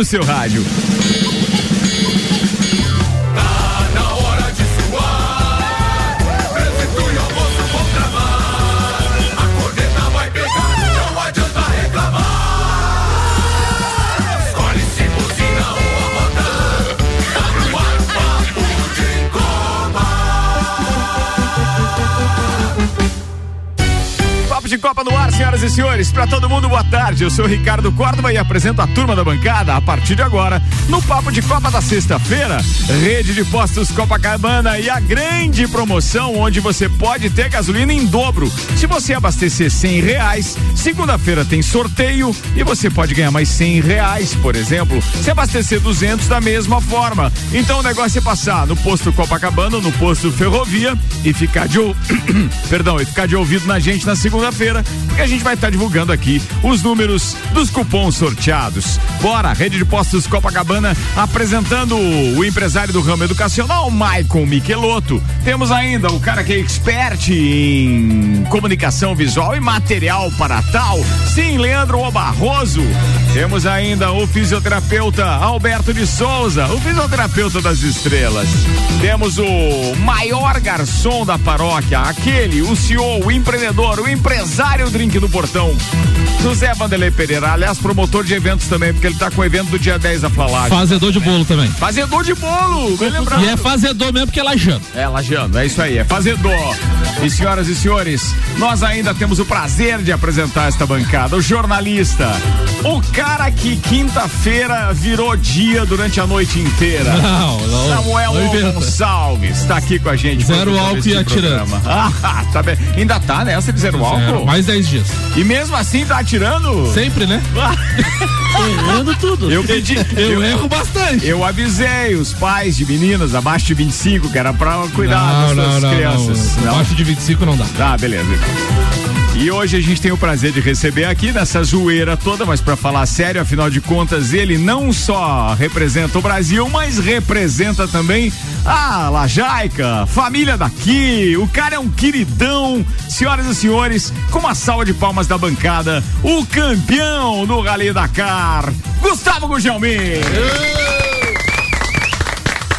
no seu rádio. Senhoras e senhores. Para todo mundo, boa tarde. Eu sou Ricardo Córdoba e apresento a turma da bancada a partir de agora no Papo de Copa da sexta-feira. Rede de Postos Copacabana e a grande promoção onde você pode ter gasolina em dobro. Se você abastecer cem reais, segunda-feira tem sorteio e você pode ganhar mais cem reais, por exemplo. Se abastecer 200 da mesma forma. Então o negócio é passar no posto Copacabana, no posto Ferrovia e ficar de perdão, e ficar de ouvido na gente na segunda-feira feira porque a gente vai estar tá divulgando aqui os números dos cupons sorteados. Bora, Rede de Postos Copacabana apresentando o empresário do ramo educacional, Maicon Michelotto. Temos ainda o cara que é expert em comunicação visual e material para tal, sim, Leandro Barroso. Temos ainda o fisioterapeuta Alberto de Souza, o fisioterapeuta das estrelas. Temos o maior garçom da paróquia, aquele, o CEO, o empreendedor, o empresário Drink do Portão. José Vanderlei Pereira, aliás, promotor de eventos também, porque ele tá com o evento do dia 10 da Flalagem. Fazedor de bolo também. Fazedor de bolo, bem lembrado. E é fazedor mesmo porque é lajando. É, lajando, é isso aí, é fazedor. E senhoras e senhores, nós ainda temos o prazer de apresentar esta bancada, o jornalista, o cara que quinta-feira virou dia durante a noite inteira. Não, não. Samuel não Gonçalves está aqui com a gente. Zero álcool e atirando. Ah, tá bem. Ainda tá nessa de zero álcool? mais 10 dias. E mesmo assim tá atirando? Sempre, né? Errando tudo. Eu pedi. Eu, eu, erro bastante. Eu avisei os pais de meninas abaixo de 25 que era pra cuidar não, das suas não, crianças. Não, Abaixo de 25 não dá. Tá, beleza. Então. E hoje a gente tem o prazer de receber aqui nessa zoeira toda, mas para falar sério, afinal de contas, ele não só representa o Brasil, mas representa também a Lajaica, família daqui. O cara é um queridão. Senhoras e senhores, com uma salva de palmas da bancada, o campeão do Rally Dakar, Gustavo Gugelmin.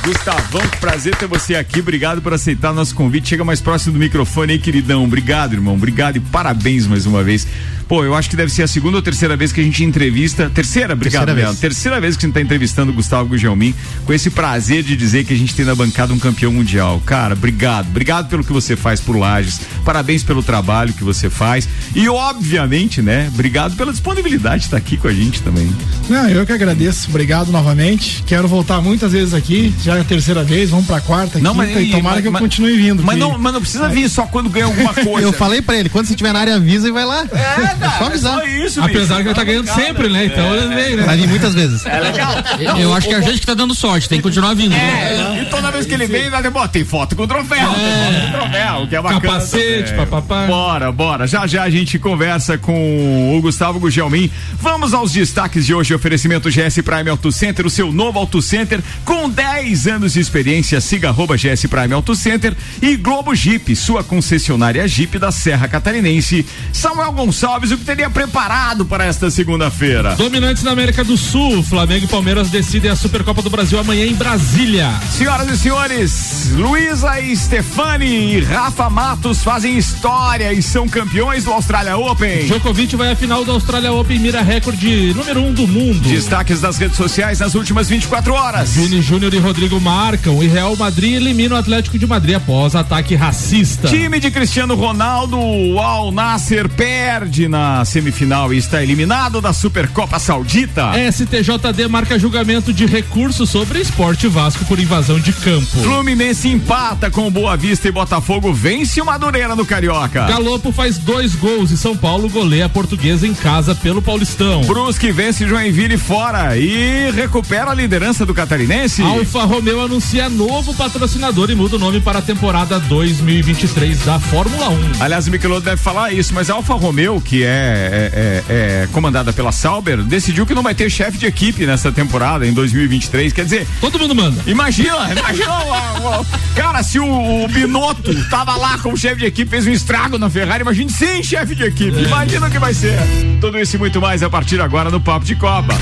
Gustavão, prazer ter você aqui. Obrigado por aceitar nosso convite. Chega mais próximo do microfone aí, queridão. Obrigado, irmão. Obrigado e parabéns mais uma vez. Pô, eu acho que deve ser a segunda ou terceira vez que a gente entrevista. Terceira, obrigado, terceira Vez. Terceira vez que a gente está entrevistando o Gustavo Gugelmin, com esse prazer de dizer que a gente tem na bancada um campeão mundial. Cara, obrigado. Obrigado pelo que você faz por Lages. Parabéns pelo trabalho que você faz. E, obviamente, né, obrigado pela disponibilidade de estar aqui com a gente também. Não, eu que agradeço. Obrigado novamente. Quero voltar muitas vezes aqui. Já é a terceira vez, vamos pra quarta, não, quinta, mas, e tomara mas, que eu mas, continue vindo. Mas não, mas não precisa vir só quando ganha alguma coisa. eu falei pra ele, quando você estiver na área avisa e vai lá. É, cara, só avisar. É só isso, Apesar bicho, que ele tá ganhando sempre, né? Então ele vem, né? Vai vir muitas vezes. É legal. Eu, eu acho que é a gente que tá dando sorte, tem que continuar vindo. É, e toda vez que ele vem, vai ter, tem foto com o troféu, é. tem foto com o troféu, que é bacana. Capacete, papapá. Bora, bora. Já já a gente conversa com o Gustavo Gugelmin. Vamos aos destaques de hoje. Oferecimento GS Prime Auto Center, o seu novo Auto Center com 10 anos de experiência. Siga arroba GS Prime Auto Center e Globo Jeep, sua concessionária Jeep da Serra Catarinense. Samuel Gonçalves, o que teria preparado para esta segunda-feira? Dominantes na América do Sul, Flamengo e Palmeiras decidem a Supercopa do Brasil amanhã em Brasília. Senhoras e senhores, Luísa e Stefani e Rafa Matos fazem história e são campeões do Australia Open. Djokovic vai à final do Australia Open mira recorde número um do mundo. Destaques das redes sociais nas últimas 24 horas. Vini Júnior e Rodrigo marcam e Real Madrid elimina o Atlético de Madrid após ataque racista. Time de Cristiano Ronaldo, o Al Nasser perde na semifinal e está eliminado da Supercopa Saudita. STJD marca julgamento de recurso sobre esporte Vasco por invasão de campo. Fluminense empata com Boa Vista e Botafogo vence o Madureira no Carioca. Galopo faz dois gols e São Paulo goleia a portuguesa em casa pelo Paulistão. Brusque vence Joinville fora e recupera a liderança do catarinense. Alfa Romeo anuncia novo patrocinador e muda o nome para a temporada 2023 da Fórmula 1. Aliás, o Michelotto deve falar isso, mas a Alfa Romeo, que é, é, é, é comandada pela Sauber, decidiu que não vai ter chefe de equipe nessa temporada, em 2023. Quer dizer. Todo mundo manda. Imagina, imagina. cara, se o, o Binotto tava lá como chefe de equipe, fez um estrago na Ferrari, imagine sem chefe de equipe. É. Imagina o que vai ser. Tudo isso e muito mais a partir agora no Papo de Copa.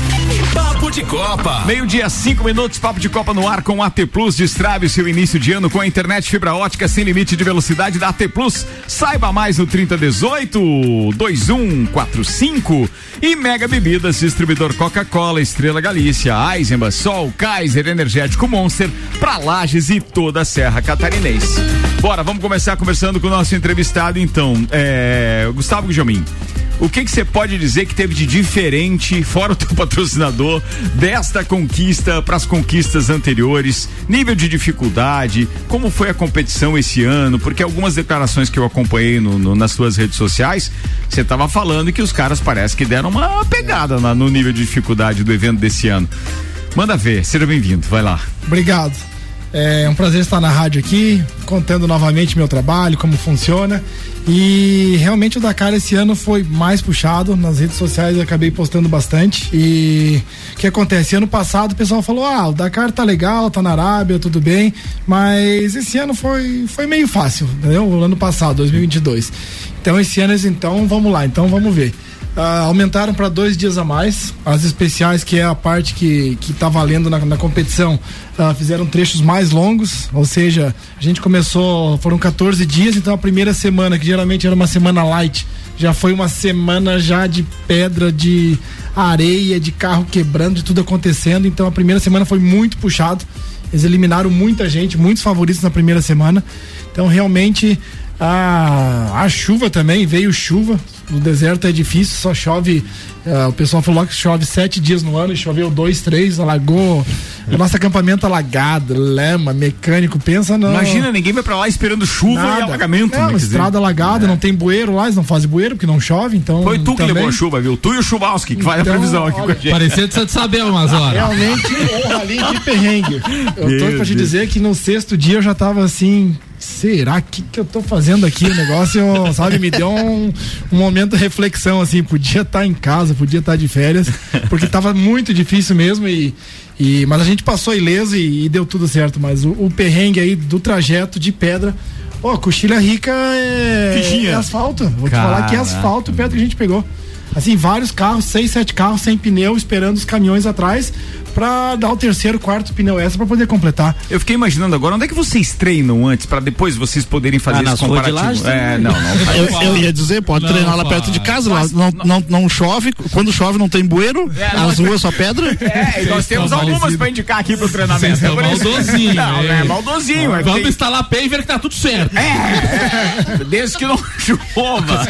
Papo de Copa. Meio-dia, cinco minutos, Papo de Copa no ar com AT Plus. Destrave seu início de ano com a internet fibra ótica sem limite de velocidade da AT Plus. Saiba mais no 3018 2145 e Mega Bebidas, distribuidor Coca-Cola, Estrela Galícia, Eisenbach, Sol, Kaiser, Energético Monster, pra Lages e toda a Serra Catarinense. Bora, vamos começar conversando com o nosso entrevistado então, é, Gustavo Gujamin. O que você pode dizer que teve de diferente, fora o teu patrocinador, desta conquista para as conquistas anteriores? Nível de dificuldade, como foi a competição esse ano? Porque algumas declarações que eu acompanhei no, no, nas suas redes sociais, você estava falando que os caras parece que deram uma pegada na, no nível de dificuldade do evento desse ano. Manda ver, seja bem-vindo, vai lá. Obrigado. É um prazer estar na rádio aqui, contando novamente meu trabalho, como funciona. E realmente o Dakar esse ano foi mais puxado. Nas redes sociais eu acabei postando bastante. E o que acontece? Ano passado o pessoal falou: ah, o Dakar tá legal, tá na Arábia, tudo bem. Mas esse ano foi, foi meio fácil, entendeu? O ano passado, 2022. Então esse ano, então vamos lá, então vamos ver. Uh, aumentaram para dois dias a mais. As especiais, que é a parte que, que tá valendo na, na competição, uh, fizeram trechos mais longos. Ou seja, a gente começou, foram 14 dias, então a primeira semana, que geralmente era uma semana light, já foi uma semana já de pedra, de areia, de carro quebrando, de tudo acontecendo. Então a primeira semana foi muito puxado. Eles eliminaram muita gente, muitos favoritos na primeira semana. Então realmente a, a chuva também, veio chuva. No deserto é difícil, só chove. Uh, o pessoal falou que chove sete dias no ano e choveu dois, três, alagou. O nosso acampamento alagado, lama, mecânico, pensa não. Imagina, ninguém vai pra lá esperando chuva Nada. e alagamento. É, né, estrada alagada, é. não tem bueiro lá, eles não fazem bueiro porque não chove, então. Foi tu que também... levou a chuva, viu? Tu e o Chubauski, que então, faz a previsão aqui olha, com a gente. Parecia de Santo Saber umas horas. Realmente, um ralinho de perrengue. Eu tô pra te dizer que no sexto dia eu já tava assim, será que que eu tô fazendo aqui? O negócio, sabe, me deu um, um momento de reflexão, assim, podia estar tá em casa, podia estar tá de férias, porque tava muito difícil mesmo e, e mas a gente passou ileso e, e deu tudo certo, mas o, o, perrengue aí do trajeto de pedra, ó, coxilha rica é, é asfalto, vou Caraca. te falar que é asfalto perto que a gente pegou assim, vários carros, seis, sete carros sem pneu, esperando os caminhões atrás para dar o terceiro, quarto pneu extra para poder completar. Eu fiquei imaginando agora, onde é que vocês treinam antes para depois vocês poderem fazer ah, esse comparativo? é, não, não. Eu, eu, ia dizer, pode não, treinar lá perto de casa, lá não, não, não, chove, quando chove não tem bueiro, é, as ruas só pedra. É, e nós temos algumas para indicar aqui pro treinamento. É maldosinho. Não, é maldosinho. É Vamos instalar paver que tá tudo certo. É, é desde que não chova.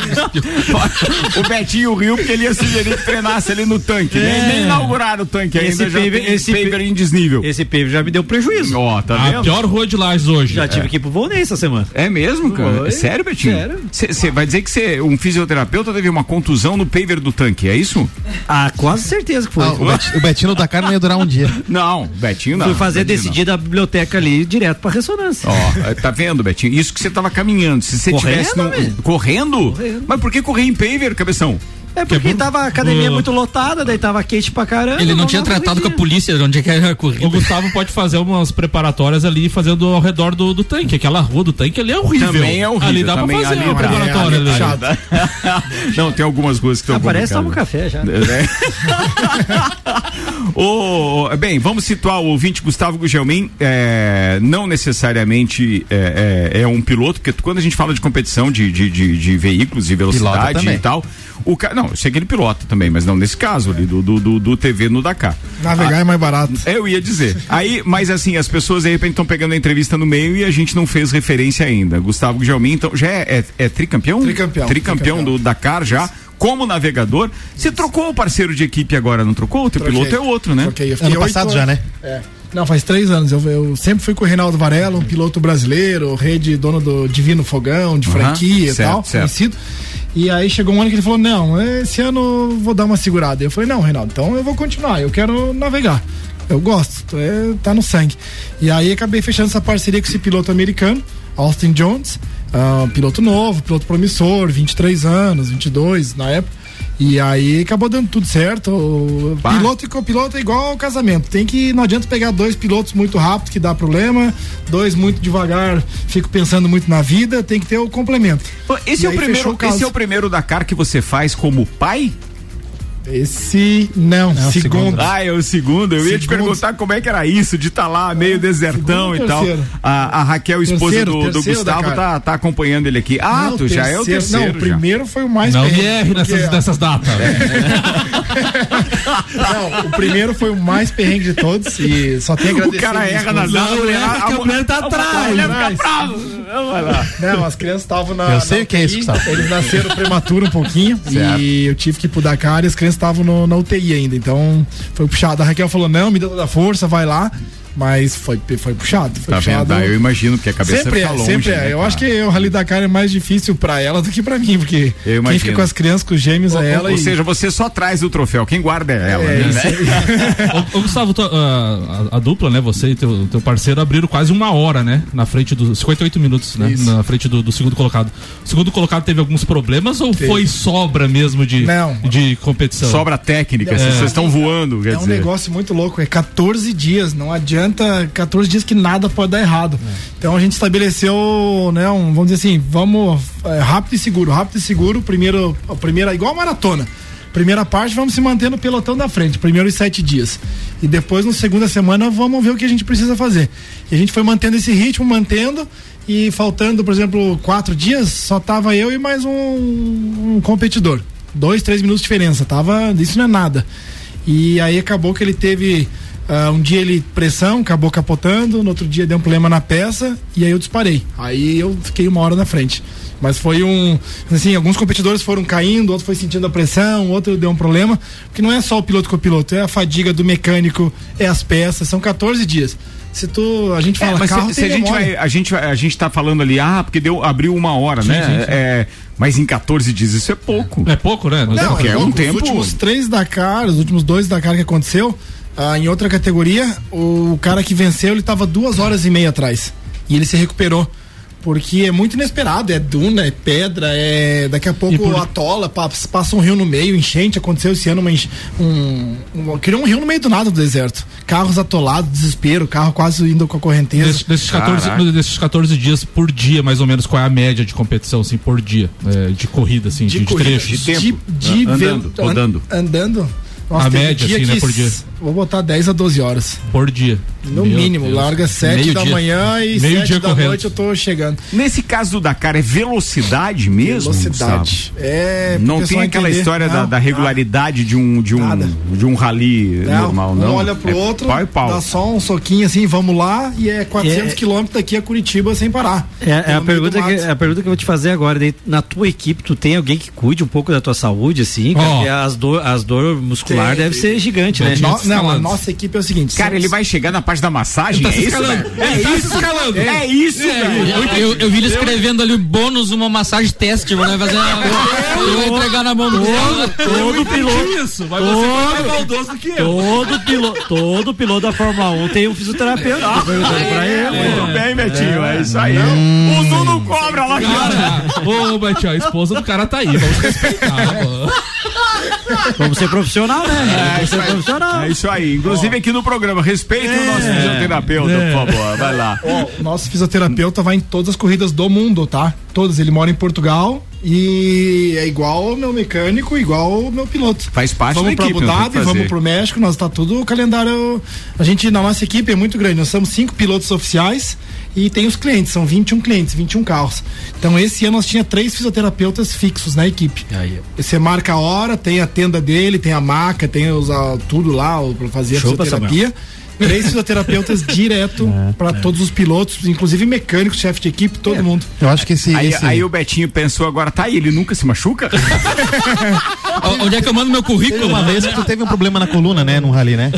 o Betinho o Rio, porque ele ia sugerir que treinasse ali no tanque. Nem, é. nem inauguraram o tanque esse ainda. Paver, já esse paver em desnível. Esse paver já me deu prejuízo. Ó, oh, tá vendo? A pior rua de Lages hoje. Já tive é. que ir pro Volney essa semana. É mesmo, cara? É sério, Betinho? Sério. Você vai dizer que você, um fisioterapeuta teve uma contusão no paver do tanque, é isso? Ah, quase certeza que foi. Ah, o, Betinho, o Betinho da carne ia durar um dia. Não, Betinho não. Fui fazer decidir da biblioteca ali direto pra ressonância. Ó, tá vendo, Betinho? Isso que você tava caminhando. Se você tivesse no, correndo? correndo? Mas por que correr em paver, cabeção? É porque tava a academia uh, muito lotada, daí tava quente pra caramba. Ele não, tinha tratado com a polícia onde é que era corrida. O Gustavo pode fazer umas preparatórias ali fazendo ao redor do, do tanque. Aquela rua do tanque ali é horrível. Também é horrível. Ali dá também, pra fazer ali, uma preparatória ali. ali. não, tem algumas ruas que estão ah, Parece toma um café já. É. oh, bem, vamos situar o ouvinte Gustavo Gugelmin. É, não necessariamente é, é, é, um piloto, porque quando a gente fala de competição de, de, de, de veículos e velocidade e tal o ca... Não, eu sei que ele pilota também, mas não nesse caso ali, do, do, do TV no Dakar. Navegar ah, é mais barato. Eu ia dizer. Aí, mas assim, as pessoas de repente estão pegando a entrevista no meio e a gente não fez referência ainda. Gustavo Gelmin, então, já é, é, é tricampeão? Tricampeão. Tricampeão do Dakar já como navegador. Você trocou o parceiro de equipe agora, não trocou? O teu Troquei. piloto é outro, né? Troquei. Eu ano passado já, né? É. Não, faz três anos. Eu, eu, sempre fui com o Reinaldo Varela, um piloto brasileiro, rede dono do Divino Fogão, de franquia e tal, certo. conhecido. E aí chegou um ano que ele falou: Não, esse ano vou dar uma segurada. Eu falei: Não, Reinaldo, então eu vou continuar, eu quero navegar. Eu gosto, é, tá no sangue. E aí acabei fechando essa parceria com esse piloto americano, Austin Jones, uh, piloto novo, piloto promissor, 23 anos, 22 na época. E aí acabou dando tudo certo. Bah. Piloto e copiloto é igual ao casamento. Tem que. Não adianta pegar dois pilotos muito rápido que dá problema, dois muito devagar, fico pensando muito na vida, tem que ter o complemento. Esse, é o, primeiro, esse é o primeiro Dakar que você faz como pai? Esse não, não segundo. segundo. Ah, é o segundo. Eu segundo. ia te perguntar como é que era isso, de estar tá lá meio desertão segundo, e tal. A, a, Raquel, esposa terceiro, do, do Gustavo, tá, tá acompanhando ele aqui. Ah, não, tu terceiro, já é o terceiro. Não, o primeiro foi o mais Não erre nessas, nessas datas. não, o primeiro foi o mais perrengue de todos e só tem agradecer. O cara erra nas datas. Não, erra porque a mulher tá atrás. Não, as crianças estavam na. Eu sei o que é isso, Gustavo. Eles nasceram prematuro um pouquinho e eu tive que ir pro Dakar e as crianças estavam na UTI ainda. Então foi puxado. A Raquel falou: não, me deu toda a força, vai lá. Mas foi, foi puxado. Foi tá puxado. Vendo? Eu imagino que a cabeça sempre fica é, longe. Sempre é. Né, eu acho que o Rally Dakar é mais difícil pra ela do que pra mim, porque quem fica com as crianças, com os gêmeos ou, é ela. Ou, e... seja, você só traz o troféu, quem guarda é ela. É, né? ô, Gustavo, a, a, dupla, né? Você e teu, teu parceiro abriram quase uma hora, né? Na frente dos 58 minutos, né? Isso. Na frente do, do, segundo colocado. O segundo colocado teve alguns problemas ou teve. foi sobra mesmo de, Não. de competição? Sobra técnica, é. vocês estão voando. é um dizer. negócio muito louco, é 14 dias, não adianta 14 dias que nada pode dar errado. É. Então a gente estabeleceu, né, um, vamos dizer assim, vamos é, rápido e seguro, rápido e seguro, primeiro, a primeira, igual a maratona. Primeira parte, vamos se manter no pelotão da frente, primeiros sete dias. E depois, na segunda semana, vamos ver o que a gente precisa fazer. E a gente foi mantendo esse ritmo, mantendo, e faltando, por exemplo, quatro dias, só tava eu e mais um, um competidor. Dois, três minutos de diferença. Tava. Isso não é nada. E aí acabou que ele teve Uh, um dia ele pressão, acabou capotando, no outro dia deu um problema na peça e aí eu disparei. Aí eu fiquei uma hora na frente. Mas foi um. Assim, alguns competidores foram caindo, outro foi sentindo a pressão, outro deu um problema. Porque não é só o piloto com o piloto, é a fadiga do mecânico, é as peças, são 14 dias. Se tu. A gente fala, é, mas carro se, se a gente vai, a gente a gente tá falando ali, ah, porque deu, abriu uma hora, sim, né? Sim, sim. É, mas em 14 dias isso é pouco. É pouco, né? Não, não é, é um tempo. Os últimos três Dakar, os últimos dois Dakar que aconteceu ah, em outra categoria, o cara que venceu, ele estava duas horas e meia atrás. E ele se recuperou. Porque é muito inesperado, é duna, é pedra, é. Daqui a pouco por... atola, passa um rio no meio, enchente, aconteceu esse ano uma um, um, criou um rio no meio do nada do deserto. Carros atolados, desespero, carro quase indo com a correnteza. Des, desses, 14, desses 14 dias por dia, mais ou menos, qual é a média de competição, assim, por dia? É, de corrida, assim, de, de, de trechos? De tempo. De, de andando, rodando. Andando. Nossa, a média, assim, né, por dia. Vou botar 10 a 12 horas. Por dia. No Meu mínimo, Deus. larga 7 da dia. manhã e Meio 7 da correndo. noite eu tô chegando. Nesse caso do Dakar, é velocidade mesmo? Velocidade. É, não tem aquela entender. história não, da, da, regularidade de um, de um, de um rally não, normal, não? Um olha pro é outro, pau pau. dá só um soquinho assim, vamos lá, e é 400 é, quilômetros daqui a Curitiba sem parar. É, é a, pergunta que, a pergunta que eu vou te fazer agora. Na tua equipe, tu tem alguém que cuide um pouco da tua saúde, assim? Oh. As dor, as dor muscular tem, deve ser gigante, né? No, não, a nossa equipe é o seguinte. Cara, ele vai chegar na parte da massagem. Tá é, isso, é, tá isso, escalando. É, isso, é, eu, eu, eu, vi ele escrevendo ali bônus, uma massagem teste. Vou fazer. Eu vou entregar na mão do todo, todo piloto. Isso, mas todo, você é mais maldoso do que eu. Todo piloto, todo piloto da Fórmula 1 tem um fisioterapeuta. Ah, perguntando pra ele. Muito bem, Betinho. É isso aí. O Nuno cobra lá, cara. Ô, Betinho, a esposa do cara tá aí. Vamos respeitar, mano. Vamos ser profissional, né? É, ser profissional. é isso aí. Inclusive aqui no programa, respeite é, o nosso fisioterapeuta, é. por favor. Vai lá. O nosso fisioterapeuta vai em todas as corridas do mundo, tá? Todas. Ele mora em Portugal e é igual o meu mecânico, igual o meu piloto. Faz parte vamos da equipe. Vamos para Abu Dhabi, vamos pro México, nós tá tudo o calendário. A gente, na nossa equipe é muito grande. Nós somos cinco pilotos oficiais e tem os clientes, são 21 clientes, 21 carros. Então esse ano nós tinha três fisioterapeutas fixos na equipe. Aí. Você marca a hora, tem a tenda dele, tem a maca, tem os, a, tudo lá para fazer Show a fisioterapia três fisioterapeutas direto é, para é. todos os pilotos, inclusive mecânicos, chefe de equipe, todo é. mundo. Eu acho que esse aí, esse aí, o Betinho pensou agora, tá aí, ele nunca se machuca? Onde é que eu mando meu currículo? Uma vez que tu teve um problema na coluna, né, no rally, né?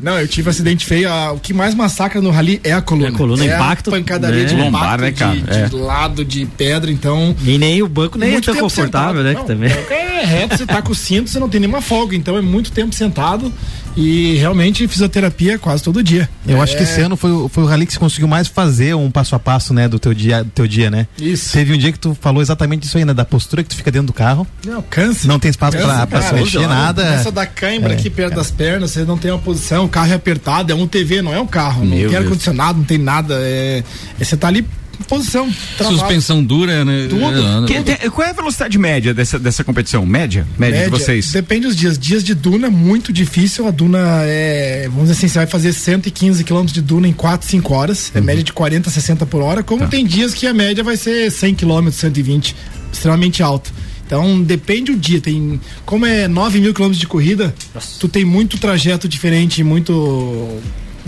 Não, eu tive um acidente feio. o que mais massacra no rally é a coluna. É a coluna, é impacto. A pancadaria né? de lombar, né, cara? De, é. de, lado de pedra, então. E nem o banco nem é tão confortável, sentado. né? Não, que também. É reto, você tá com o cinto, você não tem nenhuma folga, então é muito tempo sentado e realmente fisioterapia quase todo dia. Eu é... acho que esse ano foi, foi o rally que você conseguiu mais fazer um passo a passo, né, do teu dia, do teu dia, né? Isso. Teve um dia que tu falou exatamente isso aí, né, da postura que tu fica dentro do carro. Não, cansa. Não tem espaço pra se mexer, nada. Essa da cãibra é, aqui perto das pernas, você não tem uma posição, o carro é apertado, é um TV, não é um carro, Meu não tem ar-condicionado, não tem nada, é, é, você tá ali posição. Travado. Suspensão dura, né? Tudo. Que, qual é a velocidade média dessa, dessa competição? Média? Média, média de vocês? Depende dos dias. Dias de duna, muito difícil. A duna é, vamos dizer assim, você vai fazer 115 km de duna em 4, 5 horas. É uhum. média de 40, 60 por hora. Como tá. tem dias que a média vai ser 100 km, 120, extremamente alta. Então depende do dia. Tem, como é 9 mil quilômetros de corrida, Nossa. tu tem muito trajeto diferente, muito.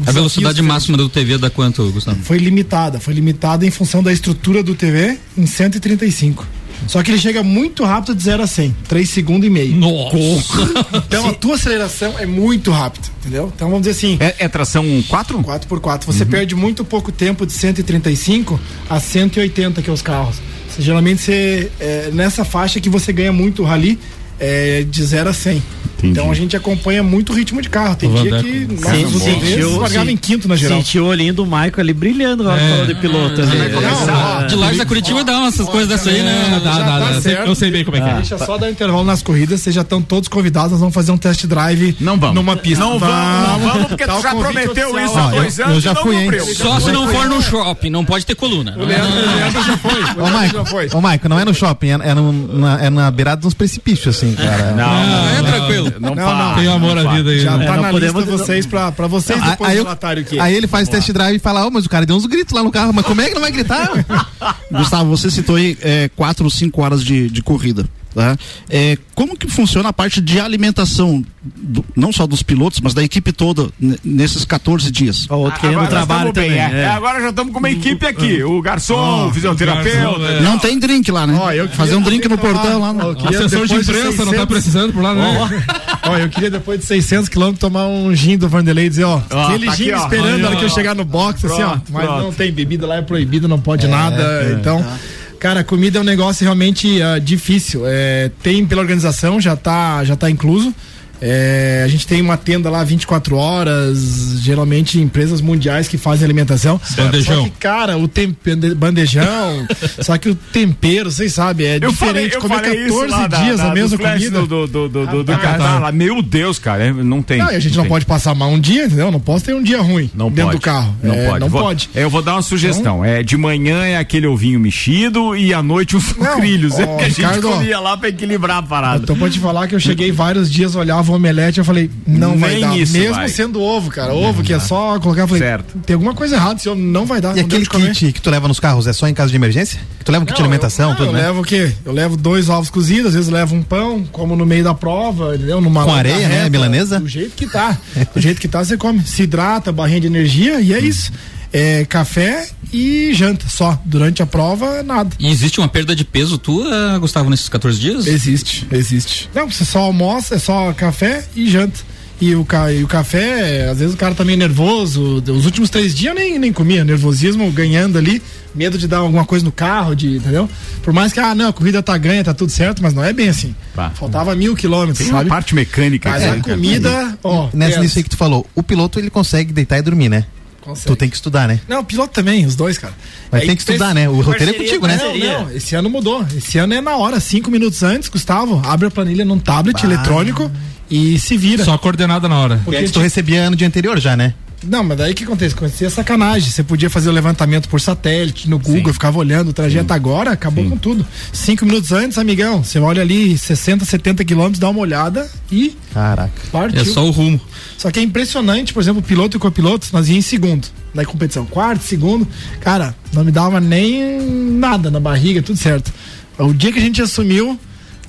A velocidade máxima do TV dá quanto, Gustavo? Foi limitada, foi limitada em função da estrutura do TV em 135. Só que ele chega muito rápido de 0 a 100, 3 segundos e meio. Nossa! Então a tua aceleração é muito rápida, entendeu? Então vamos dizer assim. É, é tração 4? 4x4. Você uhum. perde muito pouco tempo de 135 a 180 que é os carros. Geralmente você, é, nessa faixa que você ganha muito rally é, de 0 a 100. Entendi. Então a gente acompanha muito o ritmo de carro. Tem dia que nossa, sentiu, largava em quinto na geral. Sentiu o olhinho do Maico ali brilhando na é. de piloto. É. de lá da Curitiba dá umas coisas dessas aí, né? Dá, dá, dá. Eu sei bem como é que é. Deixa só dar um intervalo nas corridas, vocês já estão todos convidados, nós vamos fazer um test drive não vamos. numa pista. Não vamos, não vamos, porque tu já prometeu isso há dois anos. Eu já fui, hein? Só se não for no shopping, não pode ter coluna. O Leandro já foi. Ô, Maico, ô, Maico, não é no shopping, é na beirada dos precipícios, assim, cara. Não, é tranquilo. Não, não, tem amor à vida aí. Já né? tá na lista vocês pra, pra vocês depois aí, relatário aqui. Aí ele faz test drive e fala, oh, mas o cara deu uns gritos lá no carro, mas como é que não vai gritar? Gustavo, você citou aí é, quatro ou cinco horas de, de corrida. Tá? É, como que funciona a parte de alimentação, do, não só dos pilotos, mas da equipe toda nesses 14 dias? O outro querendo trabalho também. Bem, é. É. Agora já estamos com uma equipe aqui, o garçom, oh, o fisioterapeuta. É. Não tem drink lá, né? Oh, Fazer um drink no portão lá. Oh, Assessor de imprensa 600... não tá precisando por lá, né? Ó, eu queria depois de 600 quilômetros tomar um gin do Vanderlei e dizer, ó, aquele tá gin aqui, esperando a hora que eu chegar no box, pronto, assim, ó, mas pronto. não tem bebida lá, é proibido, não pode é, nada, então... Tá. Cara, comida é um negócio realmente uh, difícil. É, tem pela organização, já está já tá incluso. É, a gente tem uma tenda lá 24 horas, geralmente empresas mundiais que fazem alimentação. Bandejão. Só que, cara, o tempero, bandejão, só que o tempero, vocês sabem, é eu diferente. Falei, Comer 14 dias da, a mesma comida. Do, do, do, do, do ah, Meu Deus, cara, é, não tem. Não, a gente não, não pode passar mal um dia, entendeu? Não posso ter um dia ruim não dentro pode. do carro. Não é, pode. Não vou, pode. Eu vou dar uma sugestão. Então, é, de manhã é aquele ovinho mexido e à noite os sucrilhos. é que a gente comia lá pra equilibrar a parada. Então pode falar que eu cheguei vários dias, olhava ovo omelete, eu falei, não Nem vai dar. Mesmo vai. sendo ovo, cara. Não ovo que é só colocar, eu falei, certo. tem alguma coisa errada, senhor não vai dar. E aquele kit que tu leva nos carros é só em caso de emergência? Que tu leva um kit de alimentação, eu, tudo, eu né? levo o quê? Eu levo dois ovos cozidos, às vezes levo um pão, como no meio da prova, entendeu? Numa Com areia, né? Milanesa? Do jeito que tá. do jeito que tá, você come. Se hidrata, barrinha de energia e é isso é, café e janta só. Durante a prova, nada. E existe uma perda de peso tua, Gustavo, nesses 14 dias? Existe, existe. Não, você só almoça, é só café e janta. E o, ca, e o café, às vezes o cara tá meio nervoso. Os últimos três dias eu nem, nem comia. Nervosismo ganhando ali. Medo de dar alguma coisa no carro, de, entendeu? Por mais que, ah, não, a corrida tá ganha, tá tudo certo, mas não é bem assim. Bah. Faltava mil quilômetros, Tem sabe? parte mecânica. Mas a comida, ó. Nessa nisso aí que tu falou, o piloto ele consegue deitar e dormir, né? Consegue. Tu tem que estudar, né? Não, o piloto também, os dois, cara. Mas é, tem que estudar, né? O roteiro é contigo, né? Não, não, esse ano mudou. Esse ano é na hora, cinco minutos antes, Gustavo, abre a planilha num tablet bah. eletrônico e se vira. Só coordenada na hora. Porque tu recebia no dia anterior já, né? Não, mas daí o que acontece? Acontecia sacanagem. Você podia fazer o levantamento por satélite, no Google, Sim. ficava olhando o trajeto Sim. agora, acabou Sim. com tudo. Cinco minutos antes, amigão, você olha ali 60, 70 quilômetros, dá uma olhada e. Caraca. Partiu. É só o rumo. Só que é impressionante, por exemplo, o piloto e o copiloto, nós íamos em segundo na competição. Quarto, segundo, cara, não me dava nem nada na barriga, tudo certo. O dia que a gente assumiu,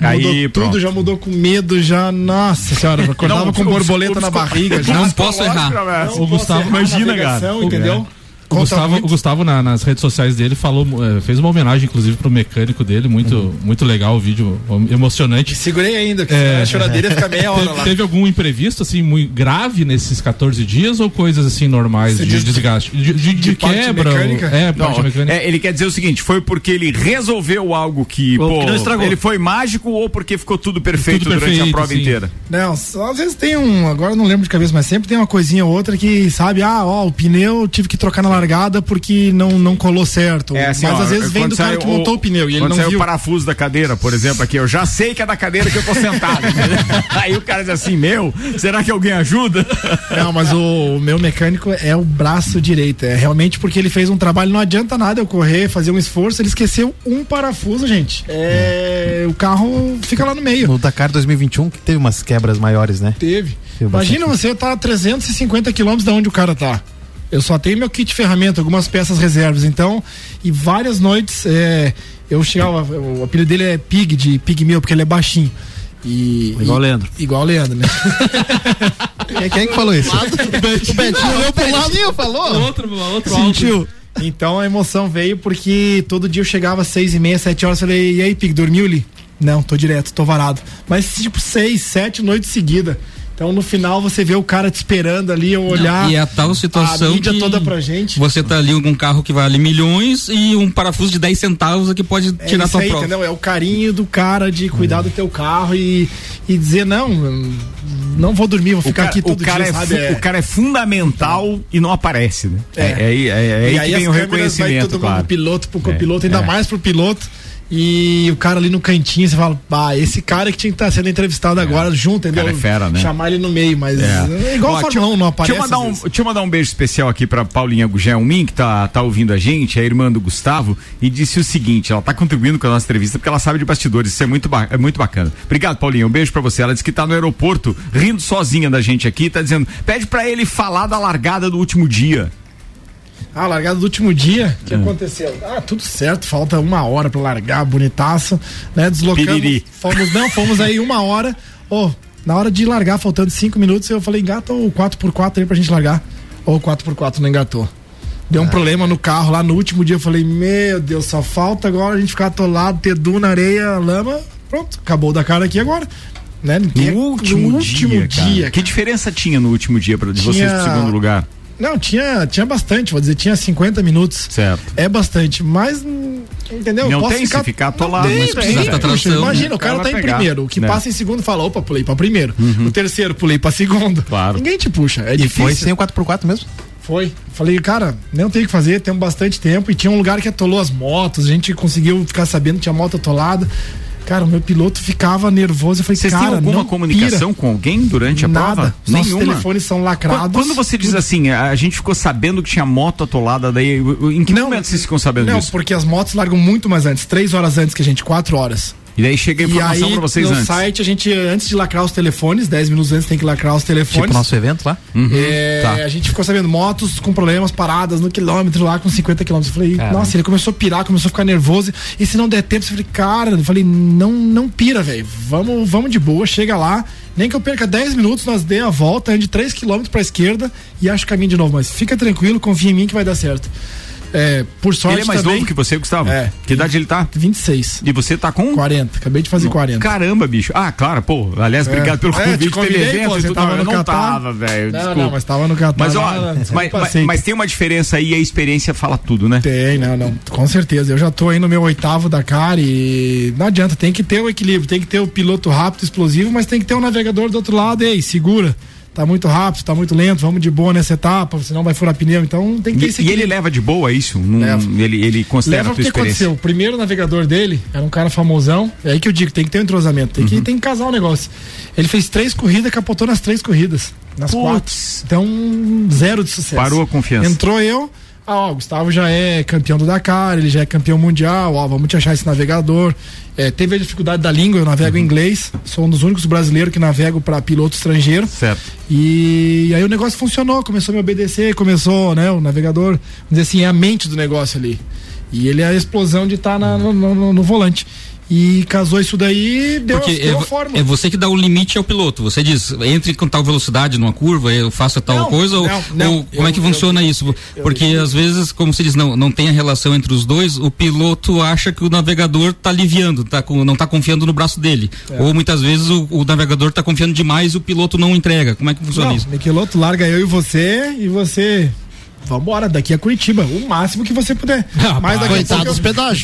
Aí, tudo, pronto. já mudou com medo, já. Nossa senhora, acordava não, com borboleta na barriga. Já. Não posso errar. Não o Gustavo, imagina, cara. Entendeu? É. O Gustavo, o Gustavo na, nas redes sociais dele falou, é, fez uma homenagem, inclusive, pro mecânico dele, muito, uhum. muito legal o vídeo, emocionante. Segurei ainda, que é, a choradeira fica meia hora teve, lá. Teve algum imprevisto, assim, muito grave nesses 14 dias ou coisas, assim, normais de, de desgaste? De, de, de quebra? Mecânica? É, parte Não, mecânica. É, ele quer dizer o seguinte, foi porque ele resolveu algo que, pô, que ele foi mágico ou porque ficou tudo perfeito, tudo perfeito durante a prova sim. inteira? Não, só, às vezes tem um, agora não lembro de cabeça, mas sempre tem uma coisinha ou outra que, sabe, ah, ó, o pneu tive que trocar na largada porque não, não colou certo. É assim, Mas ó, às vezes vem do cara que montou o, pneu e ele não sai viu. o parafuso da cadeira, por exemplo, aqui, eu já sei que é da cadeira que eu tô sentado. Aí o cara diz assim, meu, será que alguém ajuda? Não, mas o, o, meu mecânico é o braço direito. É realmente porque ele fez um trabalho, não adianta nada eu correr, fazer um esforço, ele esqueceu um parafuso, gente. É, o carro fica lá no meio. No Dakar 2021 que teve umas quebras maiores, né? Teve. teve Imagina você tá a 350 quilômetros da onde o cara tá. Eu só tenho meu kit de ferramenta, algumas peças reservas. Então, e várias noites é, eu chegava. O apelido dele é Pig, de Pigmeu, porque ele é baixinho. E, igual o Leandro. Igual o Leandro, né? Quem é que falou isso? o Betinho olhou pro lado falou. Outro, outro Sentiu. Então a emoção veio porque todo dia eu chegava às seis e meia, sete horas, falei, e aí, Pig, dormiu ali? Não, tô direto, tô varado. Mas tipo, seis, sete noites seguidas. Então no final você vê o cara te esperando ali, olhar. Não, e a tal situação. A mídia que toda pra gente. Você tá ali com um carro que vale milhões e um parafuso de 10 centavos que pode é tirar tua aí, prova. Entendeu? É o carinho do cara de cuidar hum. do teu carro e, e dizer, não, não vou dormir, vou ficar cara, aqui todo o cara dia, é sabe? É. O cara é fundamental e não aparece, né? É, é, é, é, é aí que vem o reconhecimento, todo claro. Mundo, piloto pro copiloto, ainda mais pro piloto. E o cara ali no cantinho, você fala, bah, esse cara que tinha que estar tá sendo entrevistado é. agora junto, entendeu? Cara é fera, né? Chamar ele no meio, mas é, é igual Ó, Fórmula 1, não aparece. Deixa eu, mandar um, deixa eu mandar um beijo especial aqui pra Paulinha Gugelmin, que tá, tá ouvindo a gente, a irmã do Gustavo, e disse o seguinte: ela tá contribuindo com a nossa entrevista porque ela sabe de bastidores, isso é muito, é muito bacana. Obrigado, Paulinha, um beijo pra você. Ela disse que tá no aeroporto, rindo sozinha da gente aqui, tá dizendo, pede pra ele falar da largada do último dia. Ah, largada do último dia, o que hum. aconteceu? Ah, tudo certo, falta uma hora para largar, bonitaço, né? Deslocamos. Piriri. Fomos, não, fomos aí uma hora. Oh, na hora de largar, faltando cinco minutos, eu falei, engata o 4x4 aí pra gente largar. Ou o 4x4 não engatou. Deu um ah. problema no carro lá no último dia. Eu falei, meu Deus, só falta agora a gente ficar atolado, ter duna, areia, lama. Pronto, acabou da cara aqui agora. Né? No, último, no último dia, dia Que diferença tinha no último dia tinha... vocês pro segundo lugar? Não, tinha, tinha bastante, vou dizer, tinha 50 minutos. Certo. É bastante, mas entendeu? Não Posso tem ficar, se ficar atolado, tem, mas precisa da tração. Imagina, o cara, cara tá em primeiro, o que né? passa em segundo fala, opa, pulei para primeiro. Uhum. O terceiro, pulei para segundo. Claro. Ninguém te puxa, é e difícil. foi sem o 4x4 mesmo? Foi. Falei, cara, não tem o que fazer, temos bastante tempo e tinha um lugar que atolou as motos, a gente conseguiu ficar sabendo que tinha moto atolada. Cara, o meu piloto ficava nervoso. Eu falei, Vocês cara, têm alguma comunicação pira. com alguém durante a Nada. prova? Nossos Nenhuma. telefones são lacrados. Quando, você diz assim, a gente ficou sabendo que tinha moto atolada, daí em que não, momento vocês ficam sabendo não, disso? Não, porque as motos largam muito mais antes, três horas antes que a gente, quatro horas. E daí chega a informação para vocês no antes. No site, a gente, antes de lacrar os telefones, 10 minutos antes tem que lacrar os telefones. Tipo nosso evento lá? Uhum. É, tá. A gente ficou sabendo motos com problemas, paradas no quilômetro lá com 50 quilômetros. Eu falei, Caramba. nossa, ele começou a pirar, começou a ficar nervoso. E se não der tempo, eu falei, cara, eu falei, não, não pira, velho. Vamos, vamos de boa, chega lá. Nem que eu perca 10 minutos, nós dê a volta, ande 3 quilômetros pra esquerda e acho o caminho de novo. Mas fica tranquilo, confia em mim que vai dar certo. É, por sorte. Ele é mais também, novo que você, Gustavo? É. Que idade ele tá? 26. E você tá com? 40. Acabei de fazer não. 40. Caramba, bicho. Ah, claro, pô. Aliás, é. obrigado pelo convite. É, teve evento. Pô, você tava no não tava, velho. Não, não, mas tava no Catar. Mas, ó, mas, mas, mas, tem uma diferença aí, a experiência fala tudo, né? Tem, não, não. Com certeza. Eu já tô aí no meu oitavo Dakar e não adianta, tem que ter o equilíbrio, tem que ter o piloto rápido, explosivo, mas tem que ter o navegador do outro lado, ei, segura tá muito rápido, tá muito lento, vamos de boa nessa etapa, senão vai furar pneu. Então tem que ter e, E ele leva de boa isso? Num, ele, ele considera leva a tua experiência? Aconteceu. O primeiro navegador dele era um cara famosão. É aí que eu digo, tem que ter um entrosamento, tem, uhum. que, tem que casar o um negócio. Ele fez três corridas, capotou nas três corridas. Nas Puts. quatro. Então, zero de sucesso. Parou a confiança. Entrou eu. Ah, o Gustavo já é campeão do Dakar, ele já é campeão mundial, ó, vamos te achar esse navegador. É, teve a dificuldade da língua, eu navego uhum. em inglês, sou um dos únicos brasileiros que navego para piloto estrangeiro. Certo. E, e aí o negócio funcionou, começou a me obedecer, começou, né, o navegador, vamos dizer assim, é a mente do negócio ali. E ele é a explosão de estar tá no, no, no volante. E casou isso daí deu, Porque deu é, a forma. É você que dá o limite ao piloto. Você diz, entre com tal velocidade numa curva, eu faço tal não, coisa, não, ou, não, ou como eu, é que funciona eu, isso? Porque às vezes, como se diz, não, não tem a relação entre os dois, o piloto acha que o navegador está aliviando, tá com, não está confiando no braço dele. É. Ou muitas vezes o, o navegador está confiando demais e o piloto não entrega. Como é que funciona isso? O piloto larga eu e você e você vambora, daqui a Curitiba, o máximo que você puder. Ah, Mas daqui a pouco. Eu,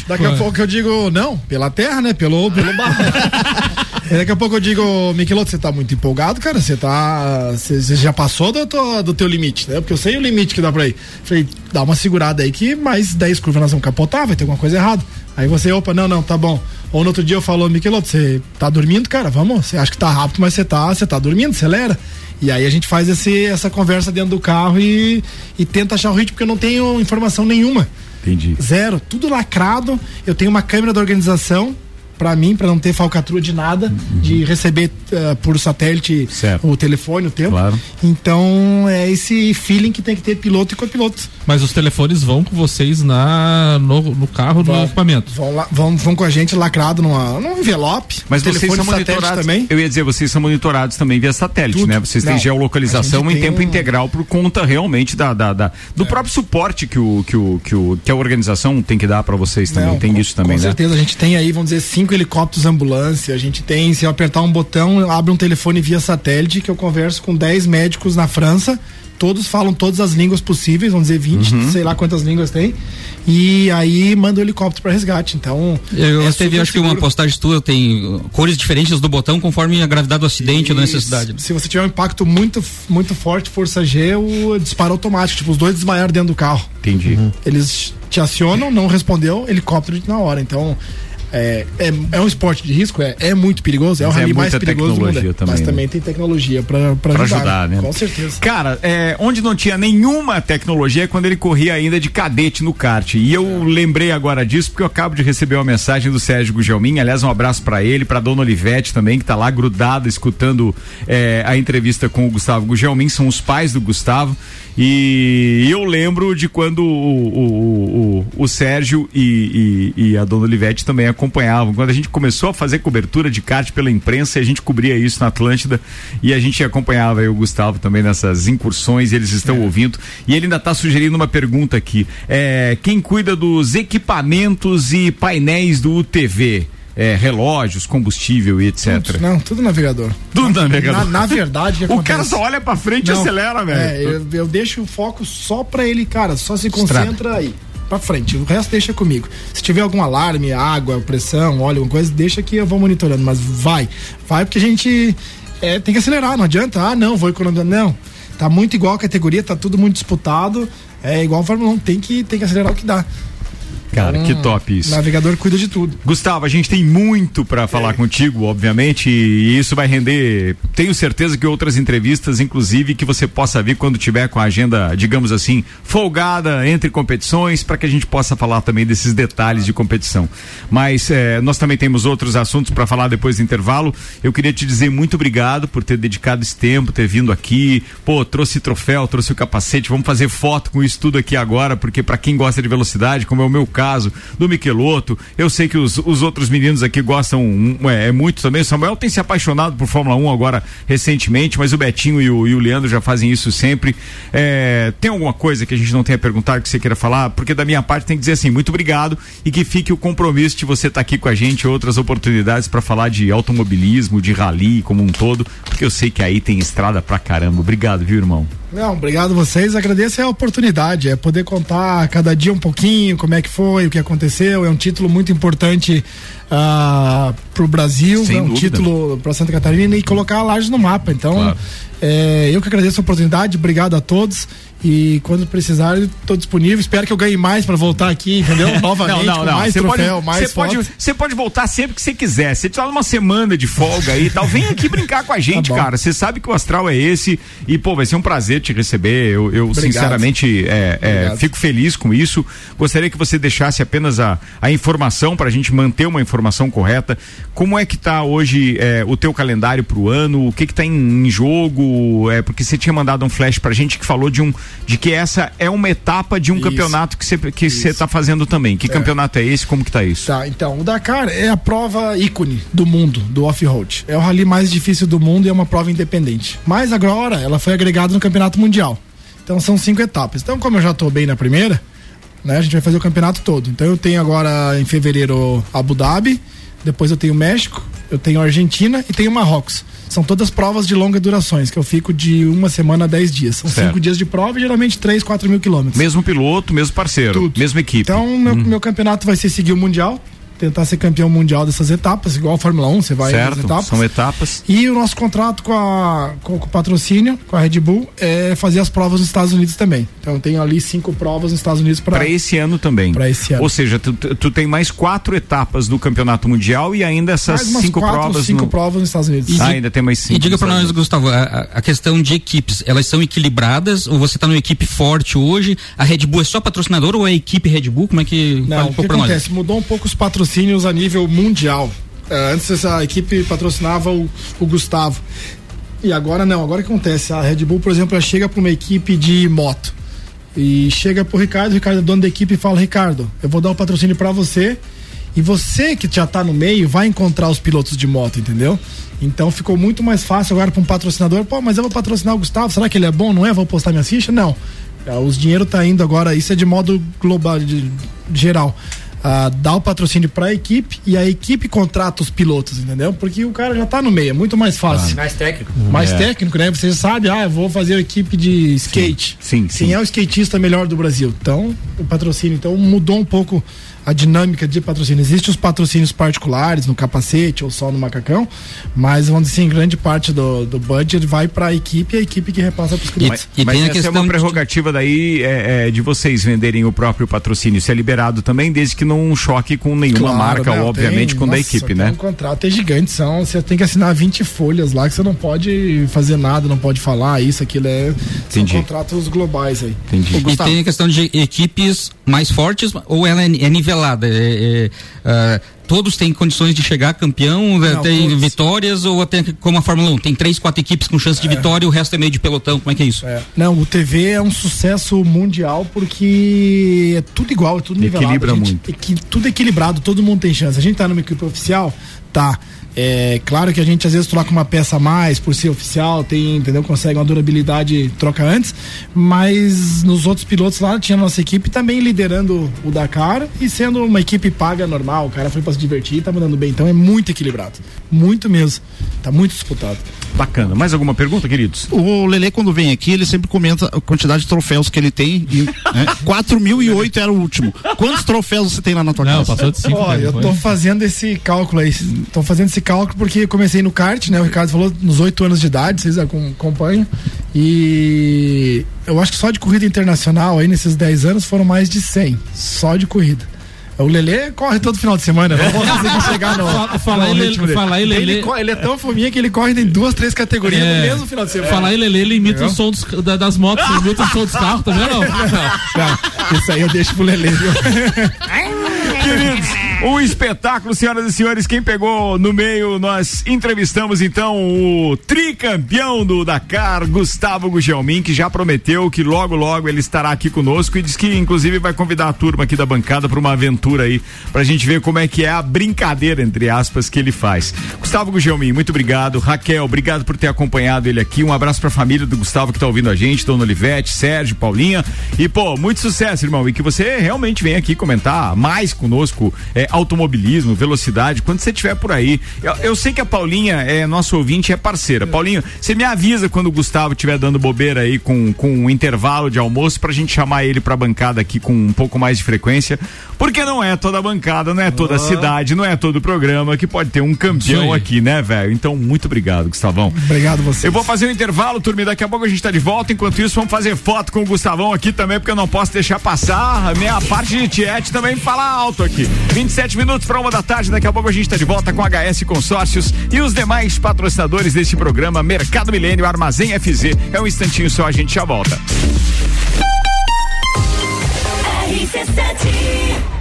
Daqui a pouco eu digo, não, pela terra, né? Pelo, pelo barro. Daqui a pouco eu digo, Miqueloto, você tá muito empolgado, cara? Você tá. Você já passou do, do, do, teu limite, né? Porque eu sei o limite que dá pra ir. Falei, dá uma segurada aí que mais 10 curvas nós vamos capotar, vai ter alguma coisa errada. Aí você, opa, não, não, tá bom. Ou no outro dia eu falo, Miqueloto, você tá dormindo, cara? Vamos, você acha que tá rápido, mas você tá, você tá dormindo, acelera. E aí a gente faz esse, essa conversa dentro do carro e, e tenta achar o ritmo, porque eu não tenho informação nenhuma. Entendi. Zero, tudo lacrado. Eu tenho uma câmera da organização para mim, para não ter falcatrua de nada, uhum. de receber uh, por satélite certo. o telefone, o tempo. Claro. Então é esse feeling que tem que ter piloto e copiloto. Mas os telefones vão com vocês na no, no carro, vão, no equipamento. Vão, lá, vão, vão com a gente lacrado numa, num envelope. Mas vocês são monitorados também? Eu ia dizer, vocês são monitorados também via satélite, Tudo. né? Vocês têm não, geolocalização em tempo um... integral por conta realmente da, da, da do é. próprio suporte que, o, que, o, que, o, que a organização tem que dar para vocês também. Não, tem com, isso também, com né? Com certeza, a gente tem aí, vamos dizer, cinco helicópteros ambulância, a gente tem, se eu apertar um botão, abre um telefone via satélite que eu converso com 10 médicos na França, todos falam todas as línguas possíveis, vamos dizer 20, uhum. sei lá quantas línguas tem. E aí manda o helicóptero para resgate. Então. Eu é teve, acho seguro. que uma postagem tua tem cores diferentes do botão conforme a gravidade do acidente ou da necessidade. Se você tiver um impacto muito, muito forte, força G, o disparo automático. Tipo, os dois desmaiaram dentro do carro. Entendi. Uhum. Eles te acionam, não respondeu, helicóptero na hora. Então, é, é, é, um esporte de risco, é, é muito perigoso, é o rally é mais perigoso do mundo. Também, mas né? também tem tecnologia para ajudar, ajudar né? Com certeza. Cara, é, onde não tinha nenhuma tecnologia é quando ele corria ainda de cadete no kart. E eu lembrei agora disso porque eu acabo de receber uma mensagem do Sérgio Gugelmin. Aliás, um abraço para ele, para dona Olivete também, que tá lá grudada escutando é, a entrevista com o Gustavo Gugelmin. São os pais do Gustavo. E eu lembro de quando o, o, o, o Sérgio e, e, e, a dona Olivete também acompanhavam. Quando a gente começou a fazer cobertura de kart pela imprensa, a gente cobria isso na Atlântida e a gente acompanhava aí o Gustavo também nessas incursões, eles estão é. ouvindo. E ele ainda está sugerindo uma pergunta aqui. É, quem cuida dos equipamentos e painéis do UTV? É, relógios, combustível e etc. Tudo, não, tudo navegador. Tudo na, navegador. Na, na verdade, o cara só olha pra frente não, e acelera, velho. É, eu, eu, deixo o foco só pra ele, cara, só se concentra Estrada. aí. Pra frente, o resto deixa comigo. Se tiver algum alarme, água, pressão, óleo, alguma coisa, deixa que eu vou monitorando. Mas vai, vai porque a gente é, tem que acelerar, não adianta. Ah, não, vou economizar. Não, tá muito igual a categoria, tá tudo muito disputado. É igual a Fórmula 1, tem que, tem que acelerar o que dá. Cara, que top isso. O navegador cuida de tudo. Gustavo, a gente tem muito para falar é. contigo, obviamente, e isso vai render. Tenho certeza que outras entrevistas, inclusive, que você possa vir quando tiver com a agenda, digamos assim, folgada entre competições, para que a gente possa falar também desses detalhes de competição. Mas é, nós também temos outros assuntos para falar depois do intervalo. Eu queria te dizer muito obrigado por ter dedicado esse tempo, ter vindo aqui. Pô, trouxe troféu, trouxe o capacete. Vamos fazer foto com isso tudo aqui agora, porque para quem gosta de velocidade, como é o meu caso, caso do Miqueloto. Eu sei que os, os outros meninos aqui gostam é, é, muito também. O Samuel tem se apaixonado por Fórmula 1 agora recentemente, mas o Betinho e o, e o Leandro já fazem isso sempre. É, tem alguma coisa que a gente não tenha perguntado que você queira falar? Porque da minha parte tem que dizer assim, muito obrigado e que fique o compromisso de você estar tá aqui com a gente, outras oportunidades para falar de automobilismo, de rally como um todo, porque eu sei que aí tem estrada pra caramba. Obrigado, viu, irmão? Não, obrigado vocês. Agradeço a oportunidade, é poder contar cada dia um pouquinho como é que foi, o que aconteceu. É um título muito importante uh, ah, para o Brasil, Sem é um dúvida. título para Santa Catarina e colocar a Lages no mapa. Então, claro. é, eu que agradeço a oportunidade. Obrigado a todos. E quando precisar, estou disponível. Espero que eu ganhe mais para voltar aqui, entendeu? Novamente, não, não, não. mais cê troféu, pode, mais Você pode, você pode voltar sempre que você quiser. Se tiver uma semana de folga aí e tal, vem aqui brincar com a gente, tá cara. Você sabe que o astral é esse e, pô, vai ser um prazer te receber. Eu, eu sinceramente é, é, fico feliz com isso. Gostaria que você deixasse apenas a, a informação para a gente manter uma informação correta. Como é que tá hoje é, o teu calendário para o ano? O que que tá em, em jogo? É, porque você tinha mandado um flash pra gente que falou de um de que essa é uma etapa de um isso. campeonato que você que você está fazendo também. Que é. campeonato é esse? Como que tá isso? Tá, então, o Dakar é a prova ícone do mundo, do off-road. É o rally mais difícil do mundo e é uma prova independente. Mas agora ela foi agregada no Campeonato Mundial. Então são cinco etapas. Então, como eu já estou bem na primeira, né, a gente vai fazer o campeonato todo. Então eu tenho agora em fevereiro Abu Dhabi, depois eu tenho México, eu tenho Argentina e tenho Marrocos. São todas provas de longa durações, que eu fico de uma semana a dez dias. São certo. cinco dias de prova e geralmente três, quatro mil quilômetros. Mesmo piloto, mesmo parceiro, Tudo. mesma equipe. Então, meu, hum. meu campeonato vai ser seguir o Mundial, tentar ser campeão mundial dessas etapas, igual a Fórmula 1, você vai certo, etapas. São etapas. E o nosso contrato com, a, com, com, o patrocínio, com a Red Bull, é fazer as provas nos Estados Unidos também. Então tem ali cinco provas nos Estados Unidos para esse ano também. Para esse ano. Ou seja, tu, tu tem mais quatro etapas do campeonato mundial e ainda essas cinco quatro, provas. Cinco no... provas nos Estados Unidos. Ah, ainda tem mais cinco. E diga para nós, Gustavo, a, a, questão de equipes, elas são equilibradas ou você está numa equipe forte hoje? A Red Bull é só patrocinador ou é equipe Red Bull? Como é que Não, um o que acontece? Nós? Mudou um pouco os patrocínios a nível mundial. Uh, antes essa equipe patrocinava o, o Gustavo. E agora não, agora que acontece? A Red Bull, por exemplo, chega para uma equipe de moto. E chega pro Ricardo, o Ricardo é dono da equipe e fala: Ricardo, eu vou dar o patrocínio para você. E você que já tá no meio vai encontrar os pilotos de moto, entendeu? Então ficou muito mais fácil agora para um patrocinador. Pô, mas eu vou patrocinar o Gustavo, será que ele é bom? Não é? Vou postar minha ficha? Não. É, os dinheiro tá indo agora, isso é de modo global, de geral uh, dá o patrocínio para a equipe e a equipe contrata os pilotos, entendeu? Porque o cara já tá no meio, é muito mais fácil. Ah. Mais técnico. Mais é. técnico, né? Você sabe, ah, eu vou fazer a equipe de skate. Sim, sim. Quem é o skatista melhor do Brasil? Então, o patrocínio então mudou um pouco a dinâmica de patrocínio. Existem os patrocínios particulares no capacete ou só no macacão, mas vamos dizer assim, grande parte do, do budget vai para a equipe e a equipe que repassa para os clientes. E, e mas essa é uma prerrogativa de... daí é, é, de vocês venderem o próprio patrocínio. Isso é liberado também, desde que não choque com nenhuma claro, marca, não, obviamente, tem, com nossa, da equipe, né? O contrato é gigante, são, você tem que assinar 20 folhas lá que você não pode fazer nada, não pode falar isso, aquilo é. São contratos globais aí. Entendi. E tem a questão de equipes mais fortes ou ela é, é nivelada? É, é, uh, todos têm condições de chegar campeão, né? Não, tem todos. vitórias ou até como a Fórmula 1, tem três, quatro equipes com chance de é. vitória e o resto é meio de pelotão, como é que é isso? É. Não, o TV é um sucesso mundial porque é tudo igual, é tudo nivelado. Equilibra gente, muito. É, tudo equilibrado, todo mundo tem chance. A gente tá numa equipe oficial, tá. É claro que a gente às vezes troca uma peça a mais por ser oficial, tem, entendeu? Consegue uma durabilidade, troca antes, mas nos outros pilotos lá tinha a nossa equipe também liderando o Dakar e sendo uma equipe paga normal. O cara foi para se divertir, tá mandando bem. Então é muito equilibrado. Muito mesmo. Tá muito disputado. Bacana. Mais alguma pergunta, queridos? O Lele, quando vem aqui, ele sempre comenta a quantidade de troféus que ele tem. E, né? 4.008 era o último. Quantos troféus você tem lá na tua Não, casa? Passou de 5. Olha, eu tô fazendo esse cálculo aí. Tô fazendo esse cálculo porque comecei no kart, né? O Ricardo falou nos 8 anos de idade, vocês acompanham. E eu acho que só de corrida internacional aí nesses 10 anos foram mais de 100. Só de corrida. O Lelê corre todo final de semana, não vou conseguir chegar no. Fala, aí, Lelê, fala aí, Lelê. Ele, ele, é tão fominha que ele corre em duas, três categorias é. no mesmo final de semana. Fala aí, Lelê, ele imita é. o som dos, da, das motos, imita o som dos carros, tá vendo? Não, não, isso aí eu deixo pro Lelê, viu? Queridos, um espetáculo, senhoras e senhores. Quem pegou no meio, nós entrevistamos então o tricampeão do Dakar, Gustavo Gugelmin, que já prometeu que logo, logo ele estará aqui conosco e diz que, inclusive, vai convidar a turma aqui da bancada para uma aventura aí, pra gente ver como é que é a brincadeira, entre aspas, que ele faz. Gustavo Gugelmin, muito obrigado. Raquel, obrigado por ter acompanhado ele aqui. Um abraço pra família do Gustavo que tá ouvindo a gente, Dona Olivete, Sérgio, Paulinha. E, pô, muito sucesso, irmão. E que você realmente venha aqui comentar mais conosco. É, automobilismo, velocidade, quando você estiver por aí. Eu, eu, sei que a Paulinha é nosso ouvinte, é parceira. Paulinho, você me avisa quando o Gustavo estiver dando bobeira aí com, com um intervalo de almoço pra gente chamar ele pra bancada aqui com um pouco mais de frequência. Porque não é toda a bancada, não é toda a cidade, não é todo o programa que pode ter um campeão aqui, né, velho? Então, muito obrigado, Gustavão. Obrigado você. Eu vou fazer um intervalo, turma, daqui a pouco a gente tá de volta. Enquanto isso, vamos fazer foto com o Gustavão aqui também, porque eu não posso deixar passar. A minha parte de tiete também fala alto aqui. 27 Sete minutos para uma da tarde, daqui a pouco a gente está de volta com HS Consórcios e os demais patrocinadores deste programa Mercado Milênio Armazém FZ. É um instantinho só, a gente já volta. RC7 tem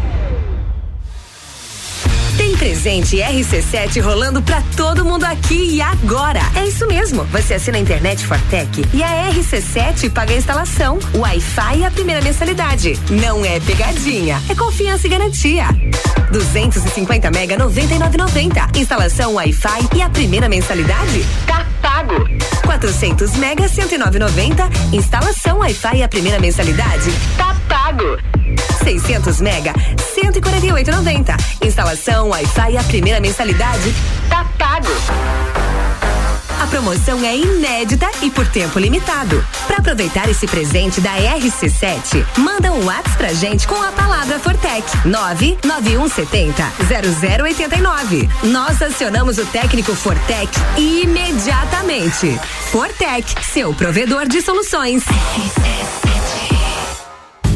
presente RC7 rolando pra todo mundo aqui e agora. É isso mesmo. Você assina a internet Fortec e a RC7 paga a instalação, Wi-Fi e a primeira mensalidade. Não é pegadinha, é confiança e garantia. 250 mega 99,90. Instalação Wi-Fi e a primeira mensalidade tá pago. 400 mega 109,90. Instalação Wi-Fi e a primeira mensalidade tá pago. 600 mega 148,90. Instalação Wi-Fi e a primeira mensalidade tá pago. A promoção é inédita e por tempo limitado. Para aproveitar esse presente da RC7, manda um WhatsApp pra gente com a palavra Fortec 99170 0089. Nós acionamos o técnico Fortec imediatamente. Fortec, seu provedor de soluções.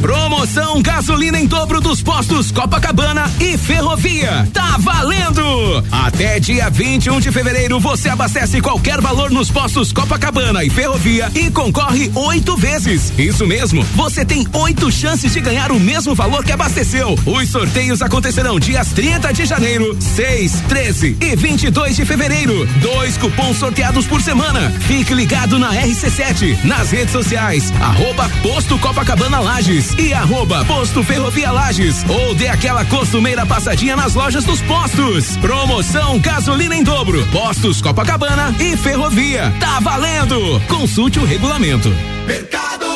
Promoção gasolina em dobro dos postos Copacabana e Ferrovia. Tá valendo! Até dia 21 de fevereiro você abastece qualquer valor nos postos Copacabana e Ferrovia e concorre oito vezes. Isso mesmo, você tem oito chances de ganhar o mesmo valor que abasteceu. Os sorteios acontecerão dias 30 de janeiro, 6, 13 e 22 de fevereiro. Dois cupons sorteados por semana. Fique ligado na RC7, nas redes sociais, arroba Posto Copacabana Lages e arroba Posto Ferrovia Lages ou dê aquela costumeira passadinha nas lojas dos postos. Promoção gasolina em dobro, postos Copacabana e Ferrovia. Tá valendo! Consulte o regulamento. Mercado.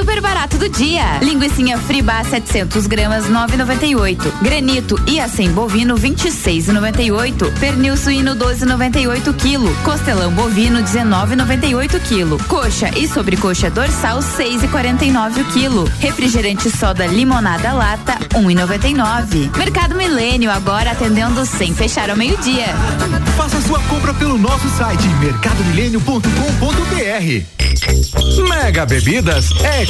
Super barato do dia. Linguiça Fribá 700 gramas 9,98. Granito e acém bovino 26,98. Pernil suíno 12,98 quilo. Costelão bovino 19,98 quilo. Coxa e sobrecoxa dorsal 6,49 o quilo. Refrigerante soda limonada lata 1,99. Mercado Milênio agora atendendo sem fechar ao meio-dia. Faça sua compra pelo nosso site mercadomilênio.com.br. Mega Bebidas é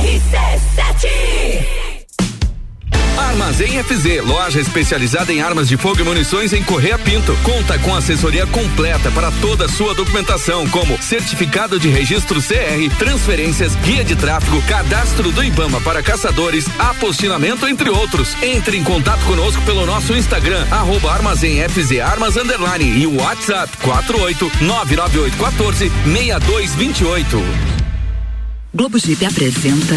RC7 Armazém FZ, loja especializada em armas de fogo e munições em Correia Pinto. Conta com assessoria completa para toda a sua documentação, como certificado de registro CR, transferências, guia de tráfego, cadastro do IBAMA para caçadores, apostilamento, entre outros. Entre em contato conosco pelo nosso Instagram, arroba Armazém FZ Armas Underline e o WhatsApp 48 99814 6228. Globo Jeep apresenta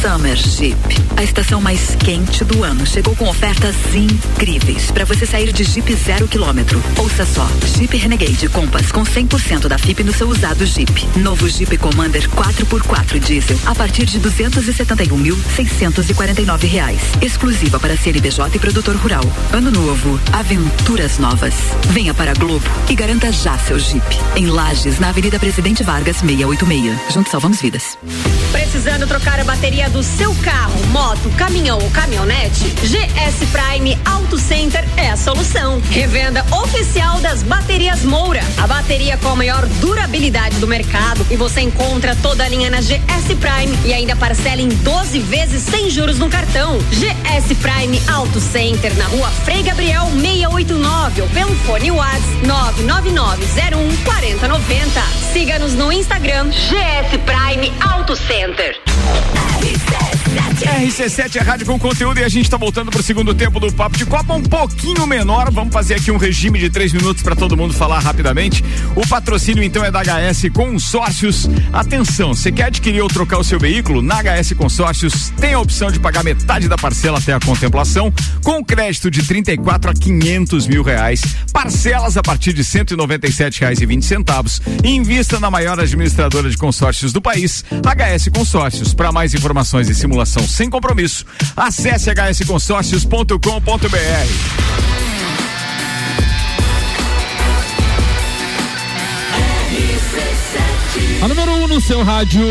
Summer Jeep. A estação mais quente do ano chegou com ofertas incríveis para você sair de Jeep zero quilômetro. Ouça só, Jeep Renegade Compass com 100% da FIP no seu usado Jeep. Novo Jeep Commander 4x4 diesel a partir de 271.649 reais. Exclusiva para CNPJ e produtor rural. Ano novo, aventuras novas. Venha para Globo e garanta já seu Jeep. Em Lages, na Avenida Presidente Vargas 686. Juntos salvamos vidas. Thank you. Precisando trocar a bateria do seu carro, moto, caminhão ou caminhonete? GS Prime Auto Center é a solução. Revenda oficial das baterias Moura. A bateria com a maior durabilidade do mercado e você encontra toda a linha na GS Prime e ainda parcela em 12 vezes sem juros no cartão. GS Prime Auto Center na rua Frei Gabriel 689 ou pelo fone WhatsApp 99901 4090. Siga-nos no Instagram GS Prime Auto Center certo. RC7 é rádio com conteúdo e a gente está voltando para o segundo tempo do Papo de Copa, um pouquinho menor. Vamos fazer aqui um regime de três minutos para todo mundo falar rapidamente. O patrocínio então é da HS Consórcios. Atenção, você quer adquirir ou trocar o seu veículo? Na HS Consórcios tem a opção de pagar metade da parcela até a contemplação, com crédito de 34 a 500 mil reais, parcelas a partir de 197 reais e 20 centavos. Invista na maior administradora de consórcios do país, HS Consórcios. Para mais informações e simulação sem compromisso, acesse hsconsórcios.com.br. A número 1 um no seu rádio.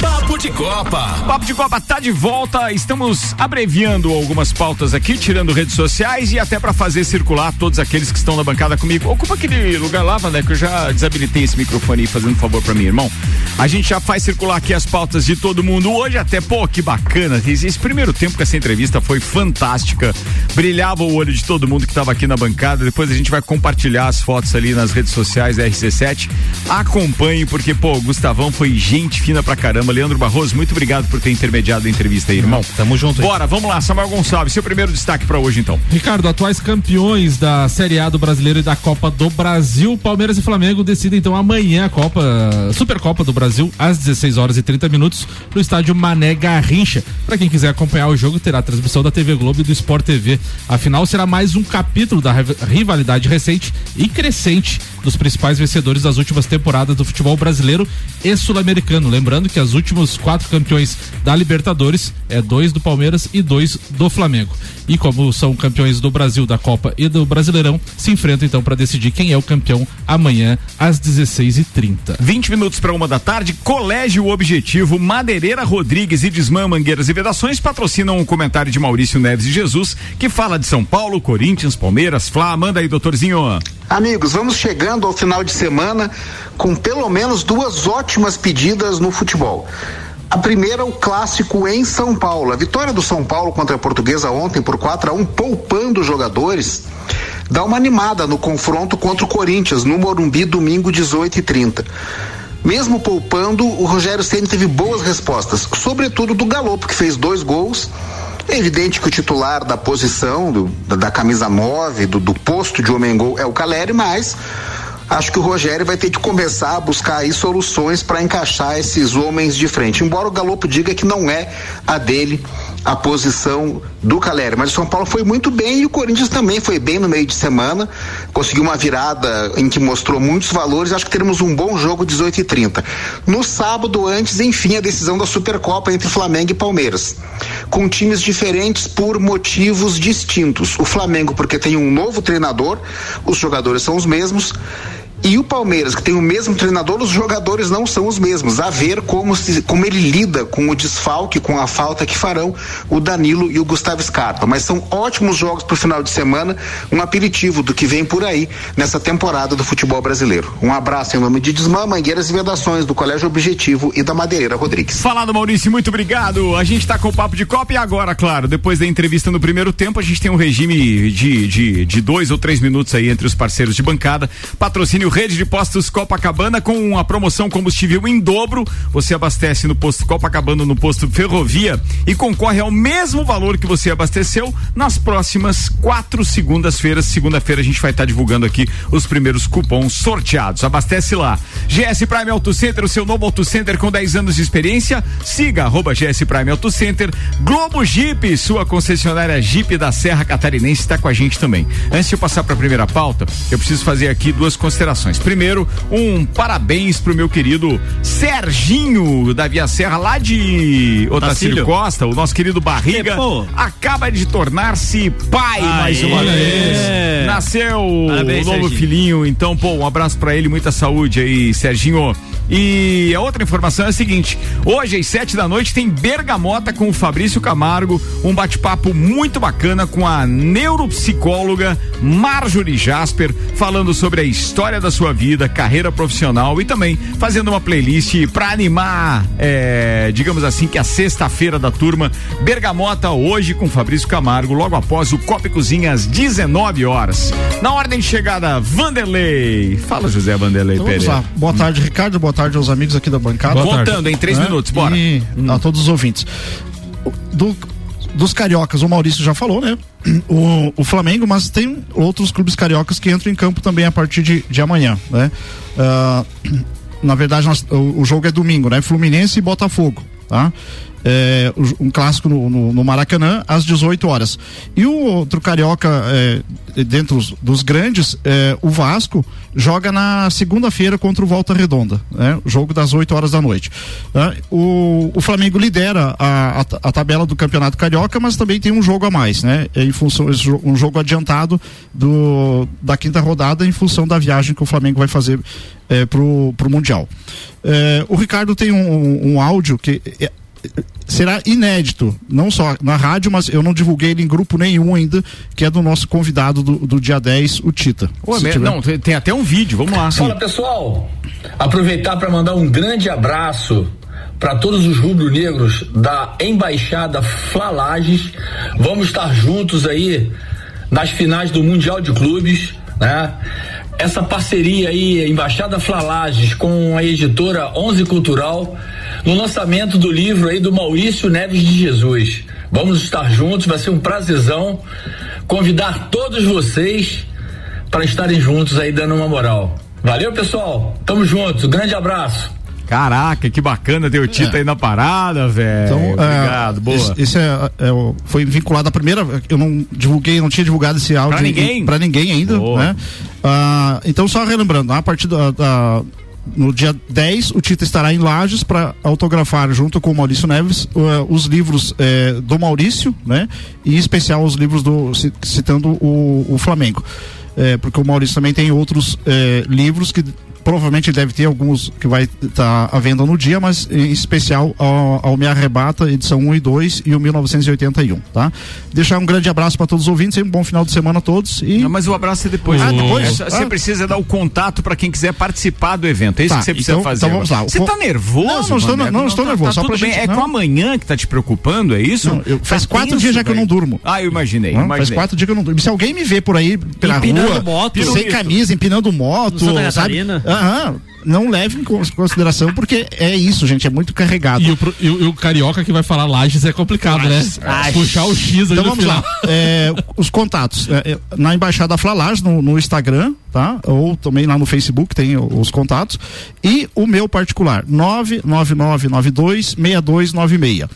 Papo de Copa. Papo de Copa tá de volta. Estamos abreviando algumas pautas aqui, tirando redes sociais e até para fazer circular todos aqueles que estão na bancada comigo. Ocupa aquele lugar lá, né? Que eu já desabilitei esse microfone aí, fazendo um favor para mim, irmão. A gente já faz circular aqui as pautas de todo mundo hoje, até, pô, que bacana. Esse primeiro tempo que essa entrevista foi fantástica. Brilhava o olho de todo mundo que estava aqui na bancada. Depois a gente vai compartilhar as fotos ali nas redes sociais da RC7. Acompanhe, porque, pô, o Gustavão foi gente fina pra caramba. Leandro Barroso, muito obrigado por ter intermediado a entrevista aí, irmão. Tamo junto. Aí. Bora, vamos lá, Samuel Gonçalves, seu primeiro destaque para hoje então. Ricardo, atuais campeões da Série A do Brasileiro e da Copa do Brasil, Palmeiras e Flamengo decidem então amanhã a Copa, Supercopa do Brasil, às 16 horas e 30 minutos, no estádio Mané Garrincha. Para quem quiser acompanhar o jogo, terá a transmissão da TV Globo e do Sport TV. Afinal, será mais um capítulo da rivalidade recente e crescente dos principais vencedores das últimas temporadas do futebol brasileiro e sul-americano. Lembrando que as últimos quatro campeões da Libertadores é dois do Palmeiras e dois do Flamengo. E como são campeões do Brasil, da Copa e do Brasileirão, se enfrentam então para decidir quem é o campeão amanhã às 16h30. 20 minutos para uma da tarde, Colégio Objetivo, Madeireira Rodrigues e Desmã Mangueiras e Vedações patrocinam um comentário de Maurício Neves e Jesus que fala de São Paulo, Corinthians, Palmeiras, Flá. Manda aí, doutorzinho. Amigos, vamos chegando ao final de semana com pelo menos duas ótimas pedidas no futebol. A primeira, o clássico em São Paulo. A vitória do São Paulo contra a Portuguesa ontem por 4 a 1 poupando jogadores, dá uma animada no confronto contra o Corinthians no Morumbi domingo 18 e 30. Mesmo poupando, o Rogério Ceni teve boas respostas, sobretudo do Galopo, que fez dois gols. É evidente que o titular da posição, do, da, da, camisa 9, do, do posto de homem gol é o Caleri, mas acho que o Rogério vai ter que começar a buscar aí soluções para encaixar esses homens de frente. Embora o Galopo diga que não é a dele a posição do Caleri, mas o São Paulo foi muito bem e o Corinthians também foi bem no meio de semana, conseguiu uma virada em que mostrou muitos valores, acho que teremos um bom jogo 18 e 30. No sábado antes, enfim, a decisão da Supercopa entre Flamengo e Palmeiras, com times diferentes por motivos distintos. O Flamengo porque tem um novo treinador, os jogadores são os mesmos, e o Palmeiras, que tem o mesmo treinador, os jogadores não são os mesmos. A ver como, se, como ele lida com o desfalque, com a falta que farão o Danilo e o Gustavo Scarpa. Mas são ótimos jogos para o final de semana, um aperitivo do que vem por aí nessa temporada do futebol brasileiro. Um abraço em nome de Desmã, Mangueiras e Vedações, do Colégio Objetivo e da Madeireira Rodrigues. Falado, Maurício, muito obrigado. A gente está com o papo de Copa e agora, claro, depois da entrevista no primeiro tempo, a gente tem um regime de, de, de dois ou três minutos aí entre os parceiros de bancada. Patrocínio Rede de Postos Copacabana com a promoção combustível em dobro. Você abastece no posto Copacabana, no posto Ferrovia e concorre ao mesmo valor que você abasteceu nas próximas quatro segundas-feiras. Segunda-feira a gente vai estar tá divulgando aqui os primeiros cupons sorteados. Abastece lá. GS Prime Auto Center, o seu novo Auto Center com 10 anos de experiência. Siga arroba GS Prime Auto Center. Globo Jeep, sua concessionária Jeep da Serra Catarinense está com a gente também. Antes de eu passar para a primeira pauta, eu preciso fazer aqui duas considerações. Primeiro, um parabéns pro meu querido Serginho da Via Serra, lá de Otacílio Costa, o nosso querido Barriga, acaba de tornar-se pai Aê. mais uma vez. Nasceu Parabéns, o novo Serginho. filhinho, então, pô, um abraço para ele, muita saúde aí, Serginho. E a outra informação é a seguinte: hoje às sete da noite tem Bergamota com o Fabrício Camargo, um bate-papo muito bacana com a neuropsicóloga Marjorie Jasper, falando sobre a história da sua vida, carreira profissional e também fazendo uma playlist para animar, é, digamos assim, que a sexta-feira da turma Bergamota hoje com Fabrício Camargo, logo após o Copa e Cozinha às 19 horas. Na ordem de chegada, Vanderlei. Fala, José Vanderlei então, Pereira. Boa tarde, Ricardo. Boa tarde aos amigos aqui da bancada. Voltando em três né? minutos, bora. E hum. a todos os ouvintes. Do, dos cariocas, o Maurício já falou, né? O, o, Flamengo, mas tem outros clubes cariocas que entram em campo também a partir de, de amanhã, né? Uh, na verdade, nós, o, o, jogo é domingo, né? Fluminense e Botafogo, tá? É, um clássico no, no, no, Maracanã às 18 horas. E o outro carioca, é, dentro dos, grandes, é, o Vasco joga na segunda-feira contra o Volta Redonda, né? jogo das 8 horas da noite. Né? O, o Flamengo lidera a, a, a, tabela do Campeonato Carioca, mas também tem um jogo a mais, né? Em função um jogo adiantado do, da quinta rodada em função da viagem que o Flamengo vai fazer é, pro, pro Mundial. É, o Ricardo tem um, um, um áudio que é, será inédito, não só na rádio, mas eu não divulguei ele em grupo nenhum ainda, que é do nosso convidado do, do dia 10, o Tita. Ué, não, tem até um vídeo, vamos lá. Fala pessoal, aproveitar para mandar um grande abraço para todos os rubro-negros da Embaixada Flalages. Vamos estar juntos aí nas finais do Mundial de Clubes, né? Essa parceria aí, Embaixada Flalages com a editora Onze Cultural no lançamento do livro aí do Maurício Neves de Jesus. Vamos estar juntos, vai ser um prazerzão convidar todos vocês para estarem juntos aí dando uma moral. Valeu, pessoal. Tamo juntos. Grande abraço. Caraca, que bacana ter o Tito É. aí na parada, velho. Então, Obrigado, é, boa. Esse, esse é, é, foi vinculado à primeira. Eu não divulguei, não tinha divulgado esse áudio Pra ninguém? para ninguém ainda, Boa. né? Ah, então, só relembrando, a partir da, da- no dia 10, o Tito estará em Lages para autografar, junto com o Maurício Neves, uh, os livros eh, do Maurício, né? E em especial os livros do. ci- citando o, o Flamengo. Eh, porque o Maurício também tem outros livros que provavelmente deve ter alguns que vai estar à venda no dia, mas em especial ao, ao Me Arrebata, edição 1 e 2 e o 1981, tá? Deixar um grande abraço para todos os ouvintes e um bom final de semana a todos. E... Não, mas o abraço é depois. Ah, depois? Você Ah. precisa dar o contato para quem quiser participar do evento. É isso Tá, que você precisa então- fazer. então vamos lá. Você tá co- nervoso? Não, não estou- Vander? não estou tá- nervoso, Tá, só tudo pra bem. gente- É não. com amanhã que tá te preocupando, é isso? Não, eu- faz Tá quatro tenso, dias já que eu não durmo. Ah, eu imaginei. Não, imaginei. faz quatro dias que eu não durmo. Se alguém me vê por aí pela Empinando rua, moto. sem camisa, empinando moto, sabe? Aham. Não leve em cons- consideração, porque é isso, gente, é muito carregado. E o, e o- e o carioca que vai falar Lages é complicado, Lages. né? Lages. Puxar o X ali Então vamos final. lá. É, os contatos. É, é, na Embaixada Flalage, no, no Instagram, tá? Ou também lá no Facebook tem os contatos. E o meu particular, 999926296.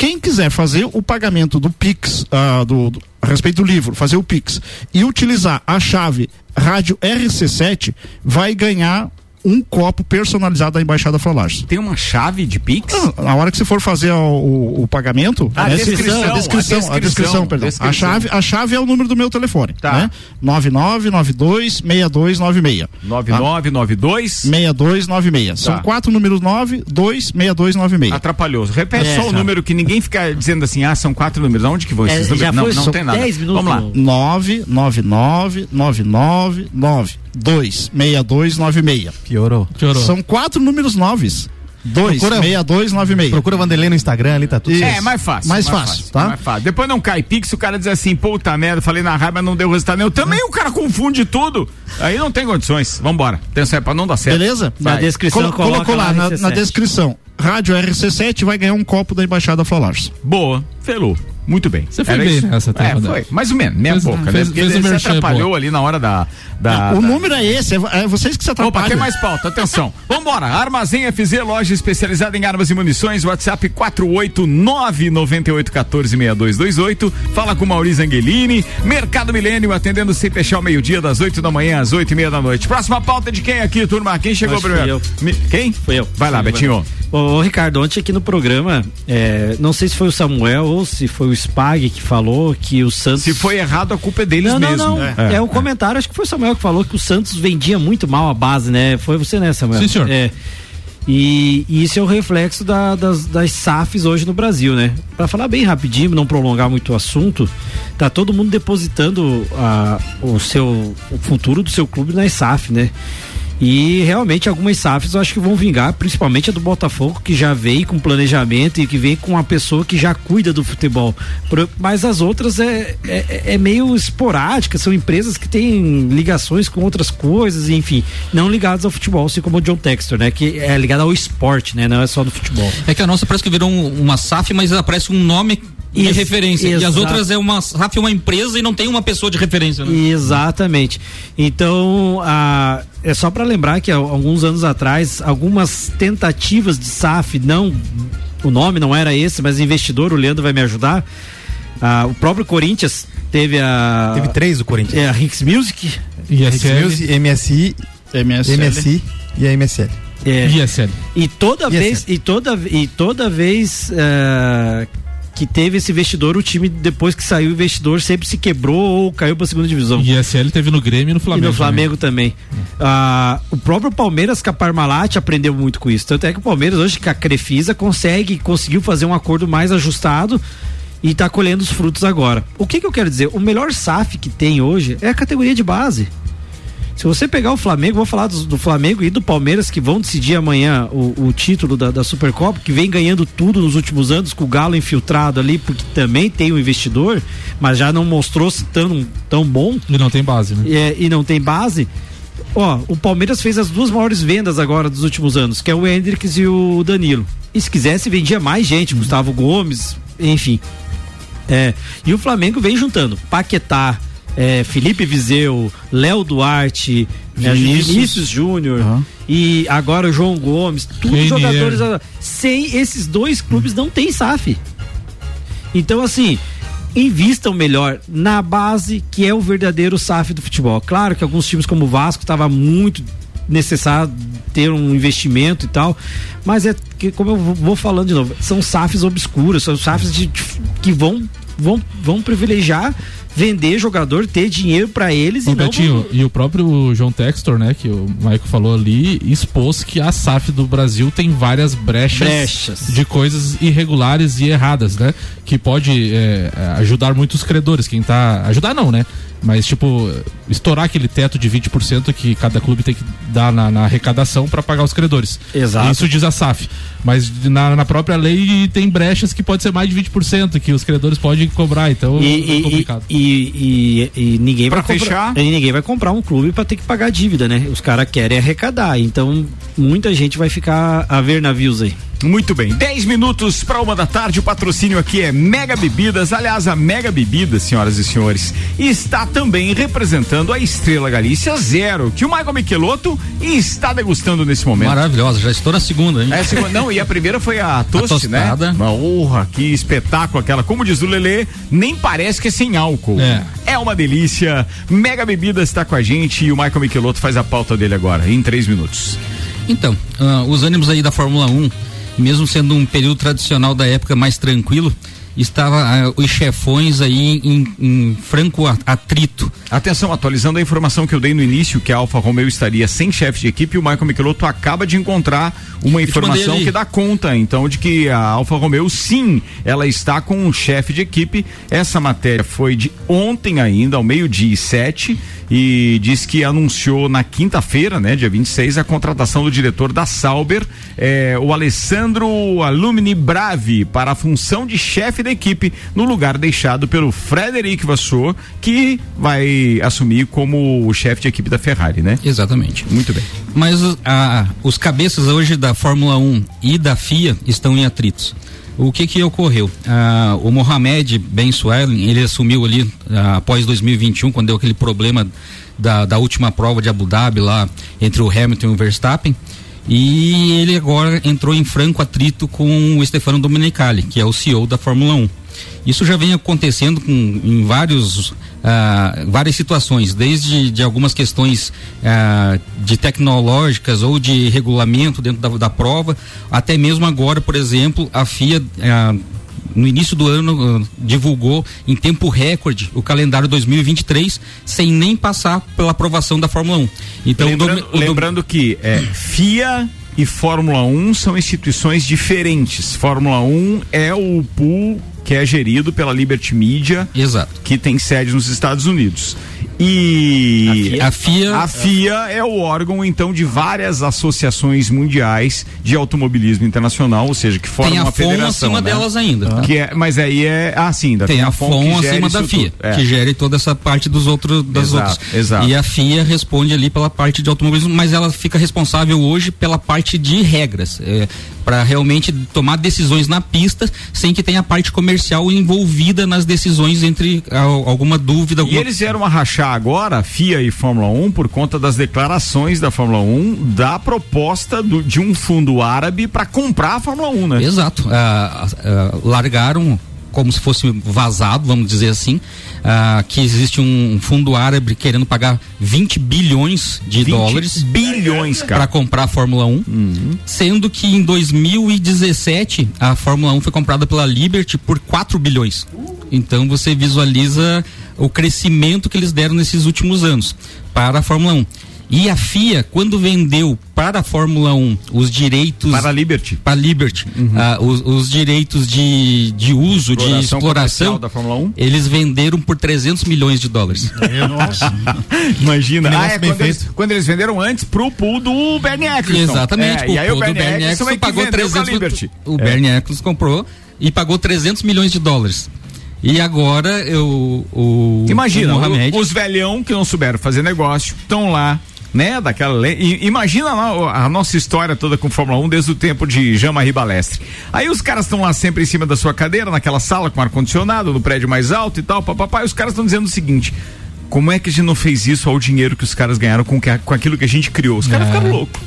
Quem quiser fazer o pagamento do Pix, ah, do, do- a respeito do livro, fazer o Pix e utilizar a chave rádio RC7, vai ganhar um copo personalizado da Embaixada Flalage. Tem uma chave de Pix? Na hora que você for fazer o, o- o pagamento, Ah, né, descrição, a descrição, a a descrição, descrição, perdão. descrição. A chave, a chave é o número do meu telefone, Tá. né? 99926296. 9992 6296. São Tá. quatro números 9, 2, 6296. Atrapalhou. Repete É, só o número que ninguém fica dizendo assim, ah, são quatro números. Aonde que vão É, esses números? já não, não tem nada. 10 minutos Vamos lá. no- 99999 2 6296. Piorou. Piorou. São quatro números noves. 2 Procura- 6296. Procura Vanderlei no Instagram ali, tá tudo Isso. certo. É, mais fácil. Mais fácil, tá? Mais fácil. Depois não cai Pix, o cara diz assim, puta merda, falei na raiva, não deu resultado nenhum. Também o cara confunde tudo. Aí não tem condições. Vambora. Atenção, é pra não dar certo. Beleza? Na Vai. descrição Colo- coloca colocou lá na, RC7. na descrição. Rádio RC7 vai ganhar um copo da Embaixada Flalars. Boa. Felou. Muito bem. Você foi Era bem isso? nessa, tá, É, foi. Mais ou menos, meia Fez- boca, né? fez- Porque fez você merchan, atrapalhou ali na hora da... da o da- número é esse, é, é vocês que se Opa, atrapalham. tem mais pauta, atenção. Vambora, Armazém FZ, loja especializada em armas e munições, WhatsApp 48998146228. Fala com Maurício Angelini, Mercado Milênio, atendendo sem fechar ao meio-dia, das 8 da manhã às 8 e meia da noite. Próxima pauta de quem aqui, turma? Quem chegou Acho primeiro? fui Me- Quem? Foi eu. Vai lá, eu, Betinho. Ô, Ricardo, ontem aqui no programa, é, não sei se foi o Samuel ou se foi o Spag que falou que o Santos. Se foi errado, a culpa é deles não, mesmo. Não, não, É. é, um comentário, acho que foi o Samuel que falou que o Santos vendia muito mal a base, né? Foi você, né, Samuel? Sim, senhor. É. E, e isso é o reflexo da- das, das SAFs hoje no Brasil, né? Pra falar bem rapidinho, não prolongar muito o assunto, tá todo mundo depositando a, o seu o futuro do seu clube na SAF, né? E realmente algumas SAFs eu acho que vão vingar, principalmente a do Botafogo, que já veio com planejamento e que vem com uma pessoa que já cuida do futebol. Mas as outras é, é, é meio esporádica, são empresas que têm ligações com outras coisas, enfim, não ligadas ao futebol, assim como o John Textor, né? Que é ligado ao esporte, né? Não é só do futebol. É que a nossa parece que virou um- uma SAF, mas aparece um nome de Ex- referência. E as outras é uma SAF, é uma empresa e não tem uma pessoa de referência. Né? Exatamente. Então, a- é só para lembrar que alguns anos atrás, algumas tentativas de SAF, não, o nome não era esse, mas investidor, o Leandro vai me ajudar. Ah, o próprio Corinthians teve a. Teve três do Corinthians. É, a Hicks Music. Music, MSI, MSL. MSI e a MSL. É, ISL. E toda vez, e toda, e toda vez eh, que teve esse investidor, o time, depois que saiu o investidor, sempre se quebrou ou caiu pra segunda divisão. ISL teve no Grêmio e no Flamengo. E no Flamengo também. Ah, o próprio Palmeiras com a Parmalat aprendeu muito com isso. Tanto é que o Palmeiras hoje com a Crefisa consegue, conseguiu fazer um acordo mais ajustado e tá colhendo os frutos agora. O que que eu quero dizer? O melhor SAF que tem hoje é a categoria de base. Se você pegar o Flamengo, vou falar do, do Flamengo e do Palmeiras que vão decidir amanhã o, o título da, da Supercopa, que vem ganhando tudo nos últimos anos, com o Galo infiltrado ali, porque também tem um investidor, mas já não mostrou-se tão, tão bom E não tem base, né? é, e não tem base, Ó, o Palmeiras fez as duas maiores vendas agora dos últimos anos, que é o Hendrix e o Danilo. E se quisesse, vendia mais gente, Gustavo Gomes, enfim. É, e o Flamengo vem juntando Paquetá, é, Felipe Vizeu, Léo Duarte, é, Vinícius. Vinícius Júnior e agora o João Gomes, tudo Renier. jogadores. Sem esses dois clubes não tem SAF. Então, assim, invistam melhor na base, que é o verdadeiro SAF do futebol. Claro que alguns times como o Vasco estava muito necessário ter um investimento e tal, mas é que, como eu vou- falando de novo, são SAFs obscuras, são SAFs de- que vão, vão, vão privilegiar vender jogador, ter dinheiro para eles Ô, e não Betinho, e o próprio João Textor, né, que o Maico falou ali, expôs que a SAF do Brasil tem várias brechas, Brechas. de coisas irregulares e erradas, né? Que pode é, ajudar muitos credores. Quem tá. Ajudar não, né? Mas, tipo, estourar aquele teto de 20% que cada clube tem que dar na, na arrecadação para pagar os credores. Exato. Isso diz a SAF. Mas na, na própria lei tem brechas que pode ser mais de 20% que os credores podem cobrar. Então E, é complicado. e- e- e- e ninguém Pra vai fechar? comprar, e ninguém vai comprar um clube para ter que pagar a dívida, né? Os caras querem arrecadar, então muita gente vai ficar a ver navios aí. Muito bem, 10 minutos para uma da tarde. O patrocínio aqui é Mega Bebidas. Aliás, a Mega Bebidas, senhoras e senhores, está também representando a Estrela Galícia Zero, que o Michael Michelotto está degustando nesse momento. Maravilhosa, já estou na segunda, hein? É, a segunda- não, e a primeira foi a toast, né? tostada. Uma honra, que espetáculo aquela. Como diz o Lelê, nem parece que é sem álcool. É. uma delícia. Mega Bebidas está com a gente e o Michael Michelotto faz a pauta dele agora, em três minutos. Então, ah, os ânimos aí da Fórmula 1, mesmo sendo um período tradicional da época mais tranquilo, estava ah, os chefões aí em, em franco atrito. Atenção, atualizando a informação que eu dei no início, que a Alfa Romeo estaria sem chefe de equipe, o Michael Michelotto acaba de encontrar uma informação que dá conta, então, de que a Alfa Romeo, sim, ela está com um chefe de equipe. Essa matéria foi de ontem ainda, ao meio-dia e sete, e diz que anunciou na quinta-feira, né, dia 26, a contratação do diretor da Sauber, eh, o Alessandro Alumni Bravi, para a função de chefe da equipe, no lugar deixado pelo Frederic Vasseur, que vai assumir como o chefe de equipe da Ferrari, né? Exatamente. Muito bem. Mas ah, os cabeças hoje da Fórmula 1 e da FIA estão em atritos. O que que ocorreu? Ah, o Mohamed Ben Suelen, ele assumiu ali ah, após 2021, quando deu aquele problema da, da última prova de Abu Dhabi lá entre o Hamilton e o Verstappen. E ele agora entrou em franco atrito com o Stefano Domenicali, que é o CEO da Fórmula 1. Isso já vem acontecendo com, em vários, ah, várias situações, desde de algumas questões ah, de tecnológicas ou de regulamento dentro da, da prova, até mesmo agora, por exemplo, a FIA ah, no início do ano ah, divulgou em tempo recorde o calendário 2023 sem nem passar pela aprovação da Fórmula 1. Então, o lembrando, Dom- o Dom- lembrando que é, FIA e Fórmula 1 são instituições diferentes. Fórmula 1 é o pool que é gerido pela Liberty Media, Exato. que tem sede nos Estados Unidos. E A FIA- a FIA é o órgão então de várias associações mundiais de automobilismo internacional, ou seja, que formam tem a uma FOM federação, acima né? delas ainda. Que é, mas aí é assim, ainda tem a FOM acima da FIA. É. que gere toda essa parte dos outros das Exato, outras. exato. E a FIA responde ali pela parte de automobilismo, mas ela fica responsável hoje pela parte de regras, para realmente tomar decisões na pista sem que tenha a parte comercial envolvida nas decisões entre ah, alguma dúvida, E alguma eles vieram a rachar agora, FIA e Fórmula 1, por conta das declarações da Fórmula 1 da proposta do- de um fundo árabe para comprar a Fórmula 1, né? Exato. Ah, ah, largaram como se fosse vazado, vamos dizer assim, ah, que existe um fundo árabe querendo pagar 20 bilhões de 20 dólares bilhões, cara. para comprar a Fórmula 1, sendo que em 2017 a Fórmula 1 foi comprada pela Liberty por 4 bilhões. Então você visualiza o crescimento que eles deram nesses últimos anos para a Fórmula 1. E a FIA, quando vendeu para a Fórmula 1 os direitos. Para a Liberty. Para a Liberty. ah, os, os direitos de, de uso, de Exploração exploração. comercial da Fórmula 1. Eles venderam por 300 milhões de dólares. Imagina. Que Ah, negócio é quando eles, quando eles venderam antes pro pool do Bernie Eccleston. Exatamente. É, e aí o pool do Bernie, Eccleston é que pagou vendeu pra 300 Liberty. O É. Bernie Eccleston comprou e pagou 300 milhões de dólares. E agora eu, o Imagina, o Mohamed, o- os velhão que não souberam fazer negócio estão lá né? Daquela le- I- imagina lá a nossa história toda com Fórmula 1 desde o tempo de Jean-Marie Balestre. Aí os caras estão lá sempre em cima da sua cadeira, naquela sala com ar condicionado, no prédio mais alto e tal, papapá, e os caras estão dizendo o seguinte: como é que a gente não fez isso ao dinheiro que os caras ganharam com, que- com aquilo que a gente criou? Os caras ficaram loucos.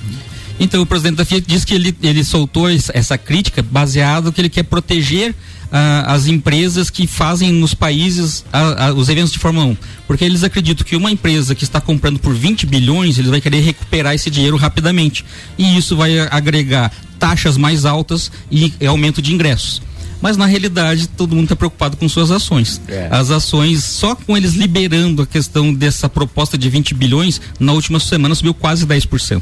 Então o presidente da Fiat disse que ele, ele soltou es- essa crítica baseado que ele quer proteger ah, as empresas que fazem nos países ah, ah, os eventos de Fórmula 1. Porque eles acreditam que uma empresa que está comprando por 20 bilhões, ele vai querer recuperar esse dinheiro rapidamente. E isso vai agregar taxas mais altas e aumento de ingressos. Mas na realidade todo mundo está preocupado com suas ações. As ações, só com eles liberando a questão dessa proposta de 20 bilhões, na última semana subiu quase 10%.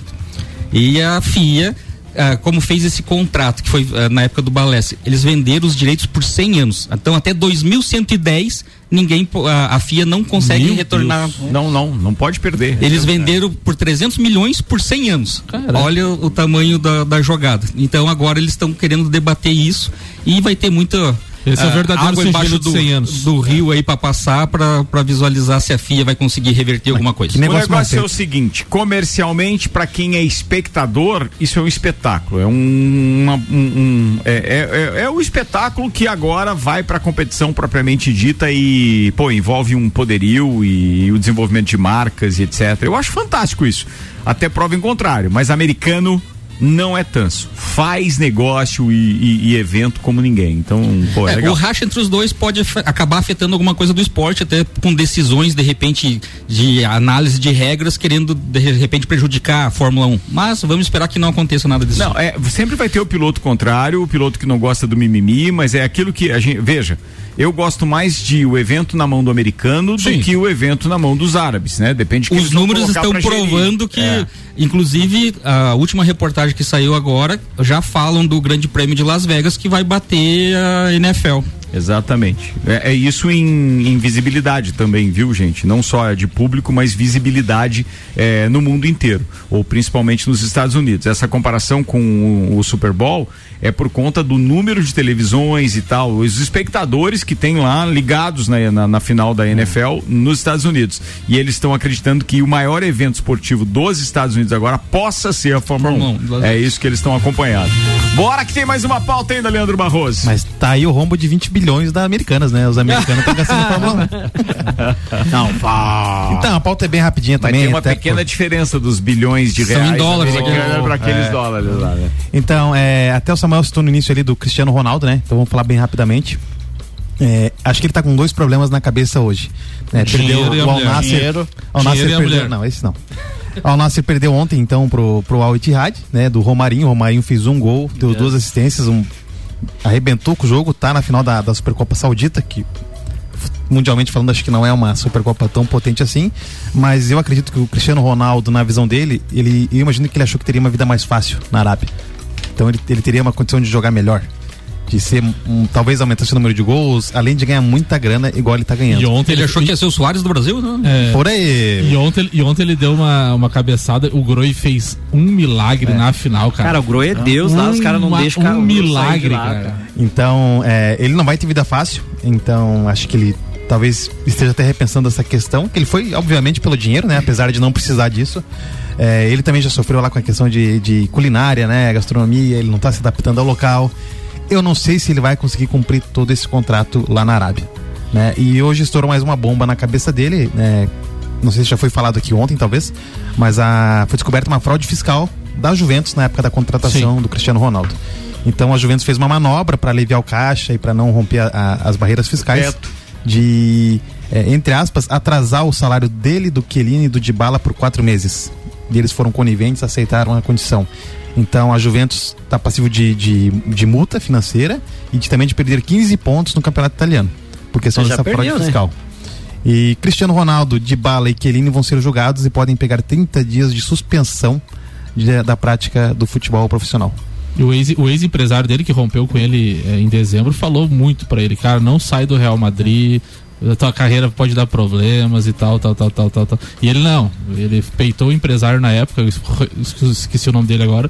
E a FIA, ah, como fez esse contrato, que foi ah, na época do Balestre, eles venderam os direitos por 100 anos. Então até 2110 ninguém a, a FIA não consegue Meu retornar. Deus. Não, não, não pode perder. Eles venderam por 300 milhões por 100 anos. Olha o, o tamanho da, da jogada. Então agora eles estão querendo debater isso e vai ter muita Esse é o ah, verdadeiro água embaixo de do, 100 anos. do rio aí para passar para visualizar se a FIA vai conseguir reverter alguma coisa. o negócio é o seguinte, comercialmente, para quem é espectador, isso é um espetáculo. É um, uma- um- um- é, é, é, é o espetáculo que agora vai para a competição propriamente dita e, pô, envolve um poderio e, o desenvolvimento de marcas e etc. Eu acho fantástico isso. Até prova em contrário, mas americano não é tanso. Faz negócio e, e- e evento como ninguém. Então, pô, é, É, o racha entre os dois pode acabar afetando alguma coisa do esporte, até com decisões, de repente, de análise de regras, querendo, de repente, prejudicar a Fórmula 1. Mas vamos esperar que não aconteça nada disso. Não, é, sempre vai ter o piloto contrário, o piloto que não gosta do mimimi, mas é aquilo que a gente. Veja, eu gosto mais de o evento na mão do americano do que o evento na mão dos árabes, né? Depende de que Os números estão pra gerir. provando que, É. inclusive, a última reportagem que saiu agora já falam do Grande Prêmio de Las Vegas que vai bater a NFL. Exatamente. É, é isso em, em visibilidade também, viu, gente? Não só de público, mas visibilidade é, no mundo inteiro, ou principalmente nos Estados Unidos. Essa comparação com o, o Super Bowl é por conta do número de televisões e tal, os espectadores que tem lá ligados na, na, na final da NFL nos Estados Unidos. E eles estão acreditando que o maior evento esportivo dos Estados Unidos agora possa ser a Fórmula 1. É isso que eles estão acompanhando. Bora que tem mais uma pauta ainda, Leandro Barroso. Mas tá aí o rombo de 20 bilhões da Americanas, né? Os americanos estão gastando Fórmula 1. Não, Então, a pauta é bem rapidinha Mas também. tem uma até pequena por- diferença dos bilhões de São reais em dólares, né? para aqueles É. dólares lá, né? Então, é, até o Samuel citou no início ali do Cristiano Ronaldo, né? Então vamos falar bem rapidamente. É, acho que ele tá com dois problemas na cabeça hoje. Né? Perdeu o Al. Dinheiro. Al a perdeu. Não, esse não. Al Nassr perdeu ontem, então, pro, pro Al Ittihad, né? Do Romarinho. O Romarinho fez um gol, deu duas assistências, um, arrebentou com o jogo, tá na final da, da Supercopa Saudita, que mundialmente falando, acho que não é uma Supercopa tão potente assim, mas eu acredito que o Cristiano Ronaldo, na visão dele, ele, eu imagino que ele achou que teria uma vida mais fácil na Arábia. Então ele, ele teria uma condição de jogar melhor. De ser, um, talvez aumentasse o número de gols, além de ganhar muita grana, igual ele tá ganhando. E ontem Ele achou que ia ser o Soares do Brasil, né? É. Por aí. E ontem, e ontem ele deu uma, uma cabeçada, o Groi fez um milagre na final, cara. Cara, o Groi é Deus lá, os caras não Uma- deixam cara- Um de milagre, lá, cara. cara. Então, é, ele não vai ter vida fácil. Então, acho que ele talvez esteja até repensando essa questão. Que ele foi, obviamente, pelo dinheiro, né? Apesar de não precisar disso. É, ele também já sofreu lá com a questão de, de culinária, né? Gastronomia. Ele não está se adaptando ao local. Eu não sei se ele vai conseguir cumprir todo esse contrato lá na Arábia. Né? E hoje estourou mais uma bomba na cabeça dele. Né? Não sei se já foi falado aqui ontem, talvez. Mas a, foi descoberta uma fraude fiscal da Juventus na época da contratação do Cristiano Ronaldo. Então a Juventus fez uma manobra para aliviar o caixa e para não romper a- a- as barreiras fiscais de, é, entre aspas, atrasar o salário dele, do Chiellini e do Dybala por quatro meses. E eles foram coniventes, aceitaram a condição. Então a Juventus está passivo de, de, de multa financeira e de, também de perder 15 pontos no campeonato italiano, por questão dessa perdeu, fraude né? fiscal. E Cristiano Ronaldo, Dybala e Chiellini vão ser julgados e podem pegar 30 dias de suspensão de- da prática do futebol profissional. E o ex- o ex-empresário dele, que rompeu com ele eh, em dezembro, falou muito pra ele, cara, não sai do Real Madrid, a tua carreira pode dar problemas e tal, tal, tal, tal, tal, tal. E ele não, ele peitou o empresário na época, esqueci o nome dele agora,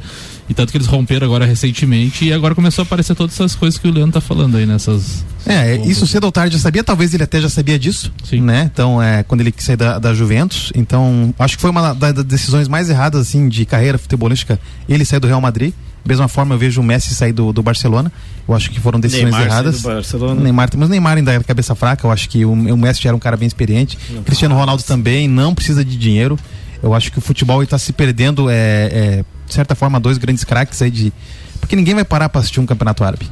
e tanto que eles romperam agora recentemente e agora começou a aparecer todas essas coisas que o Leandro tá falando aí nessas... É, isso cedo ou tarde eu sabia, talvez ele até já sabia disso, né? Então, é, quando ele quis sair da, da Juventus, então, acho que foi uma da- das decisões mais erradas, assim, de carreira futebolística, ele sair do Real Madrid. Mesma forma, eu vejo o Messi sair do, do Barcelona. Eu acho que foram decisões Neymar erradas. Neymar, mas o Neymar ainda é cabeça fraca. Eu acho que o, o Messi já era um cara bem experiente. Cristiano Ronaldo também não precisa de dinheiro. Eu acho que o futebol está se perdendo, é, é, de certa forma, dois grandes craques aí de. Porque ninguém vai parar para assistir um campeonato árabe.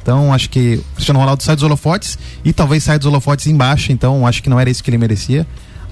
Então, acho que o Cristiano Ronaldo sai dos holofotes e talvez saia dos holofotes embaixo. Então, acho que não era isso que ele merecia.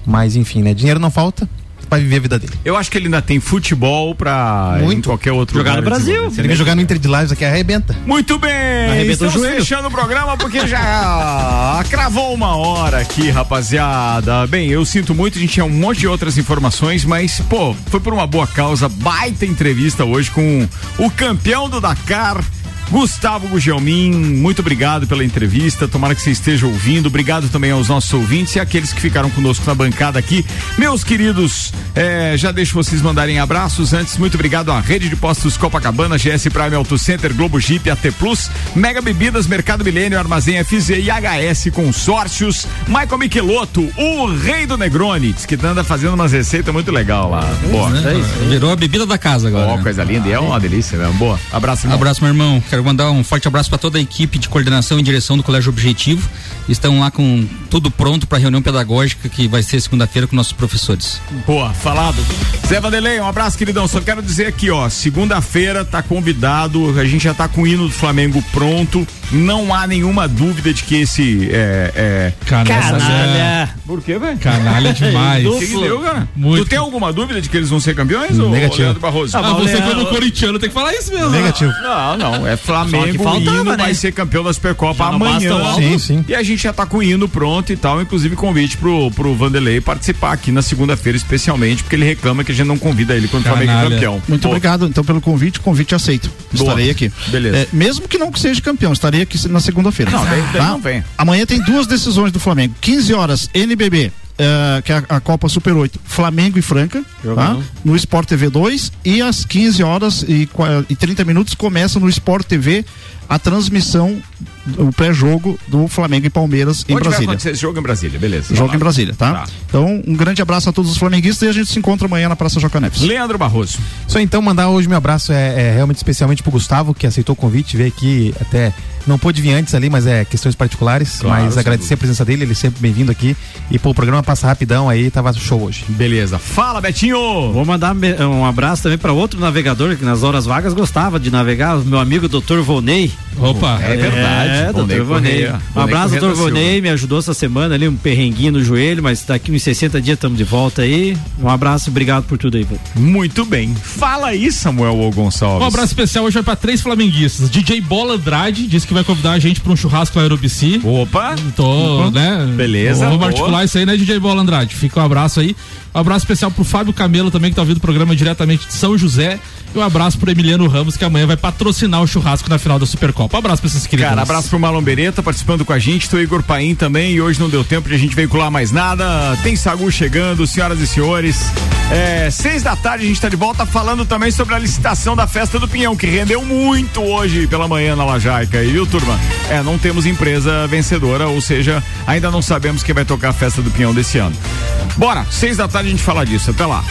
Mas, enfim, né? Dinheiro não falta para viver a vida dele. Eu acho que ele ainda tem futebol pra em qualquer outro Jogar lugar. no Brasil. Se ele vai jogar no Inter de Lives aqui, arrebenta. Muito bem, Arrebentou o estamos joelho. fechando o programa porque já cravou uma hora aqui, rapaziada. Bem, eu sinto muito, a gente tinha um monte de outras informações, mas, pô, foi por uma boa causa. Baita entrevista hoje com o campeão do Dakar. Gustavo Gugelmin, muito obrigado pela entrevista. Tomara que você esteja ouvindo. Obrigado também aos nossos ouvintes e aqueles que ficaram conosco na bancada aqui. Meus queridos, eh, já deixo vocês mandarem abraços. Antes, muito obrigado à Rede de Postos Copacabana, GS Prime Auto Center, Globo Jeep, AT Plus, Mega Bebidas, Mercado Milênio, Armazém FZ e HS Consórcios. Michael Michelotto, o rei do Negroni, diz que anda fazendo umas receitas muito legal lá. Boa. né? Virou a bebida da casa agora. Ó, coisa linda. E é uma delícia mesmo. Boa. Abraço, irmão. Abraço, meu irmão. Quero mandar um forte abraço para toda a equipe de coordenação e direção do Colégio Objetivo. Estão lá com tudo pronto para a reunião pedagógica que vai ser segunda-feira com nossos professores. Boa, falado. Zé Vanderlei, um abraço, queridão. Só quero dizer aqui, ó, segunda-feira tá convidado, a gente já tá com o hino do Flamengo pronto. Não há nenhuma dúvida de que esse é. é Canalha. Por quê, velho? Canalha demais. Que, que deu, cara? Muito. Tu tem alguma dúvida de que eles vão ser campeões? Negativo. Leandro Barroso? Ah, você como corintiano tem que falar isso mesmo. Não, não. É Flamengo. faltava, hino né? vai ser campeão da Supercopa Já amanhã. Sim, sim. E a gente já tá com o hino pronto e tal. Inclusive convite pro, pro Vanderlei participar aqui na segunda-feira, especialmente, porque ele reclama que a gente não convida ele quando o Flamengo é campeão. Muito Boa. obrigado, então, pelo convite. Convite aceito. Boa. Estarei aqui. Beleza. É, mesmo que não seja campeão, estarei aqui na segunda-feira. Não, daí- daí não vem. Amanhã tem duas decisões do Flamengo. 15 horas, NBB. Eh, que é a, a Copa Super 8, Flamengo e Franca, tá? No Sport TV 2 e às 15 horas e, e 30 minutos começa no Sport TV a transmissão o pré-jogo do Flamengo e Palmeiras em Onde vai Brasília. esse jogo em Brasília? Beleza. Jogo Vai lá. em Brasília, tá? Então, um grande abraço a todos os flamenguistas e a gente se encontra amanhã na Praça Joca Neves. Leandro Barroso. Só então mandar hoje meu abraço é, é realmente especialmente pro Gustavo, que aceitou o convite, veio aqui até. Não pôde vir antes ali, mas é questões particulares. Claro, mas agradecer a presença dele, ele é sempre bem-vindo aqui. E pô, o programa passa rapidão aí, tava show hoje. Beleza. Fala, Betinho! Vou mandar um abraço também para outro navegador que nas horas vagas gostava de navegar, o meu amigo Dr. Vonei. Opa, é verdade. É, Vonei Dr. Vonei. Correia. Um abraço, Dr. Vonei, me ajudou essa semana ali, um perrenguinho no joelho, mas daqui uns 60 dias estamos de volta aí. Um abraço, obrigado por tudo aí. vô. Muito bem. Fala aí, Samuel O. Gonçalves. Um abraço especial hoje vai pra três flamenguistas. DJ Bola Andrade disse que vai convidar a gente pra um churrasco Aerobici. Opa! Tô, né? Beleza, Vamos boa. articular isso aí, né, DJ Bola Andrade? Fica um abraço aí. Um abraço especial pro Fábio Camelo também, que tá ouvindo o programa diretamente de São José. E um abraço pro Emiliano Ramos, que amanhã vai patrocinar o churrasco na final da Supercopa. Um abraço pra esses queridos. Cara, abraço pro Marlon Beretta participando com a gente, tô Igor Paim também e hoje não deu tempo de a gente veicular mais nada. Tem Sagu chegando, senhoras e senhores. É, seis da tarde a gente tá de volta falando também sobre a licitação da festa do Pinhão, que rendeu muito hoje pela manhã na Lajaica, aí, viu, turma? É, não temos empresa vencedora, ou seja, ainda não sabemos quem vai tocar a festa do Pinhão desse ano. Bora, seis da tarde a gente fala disso, até lá.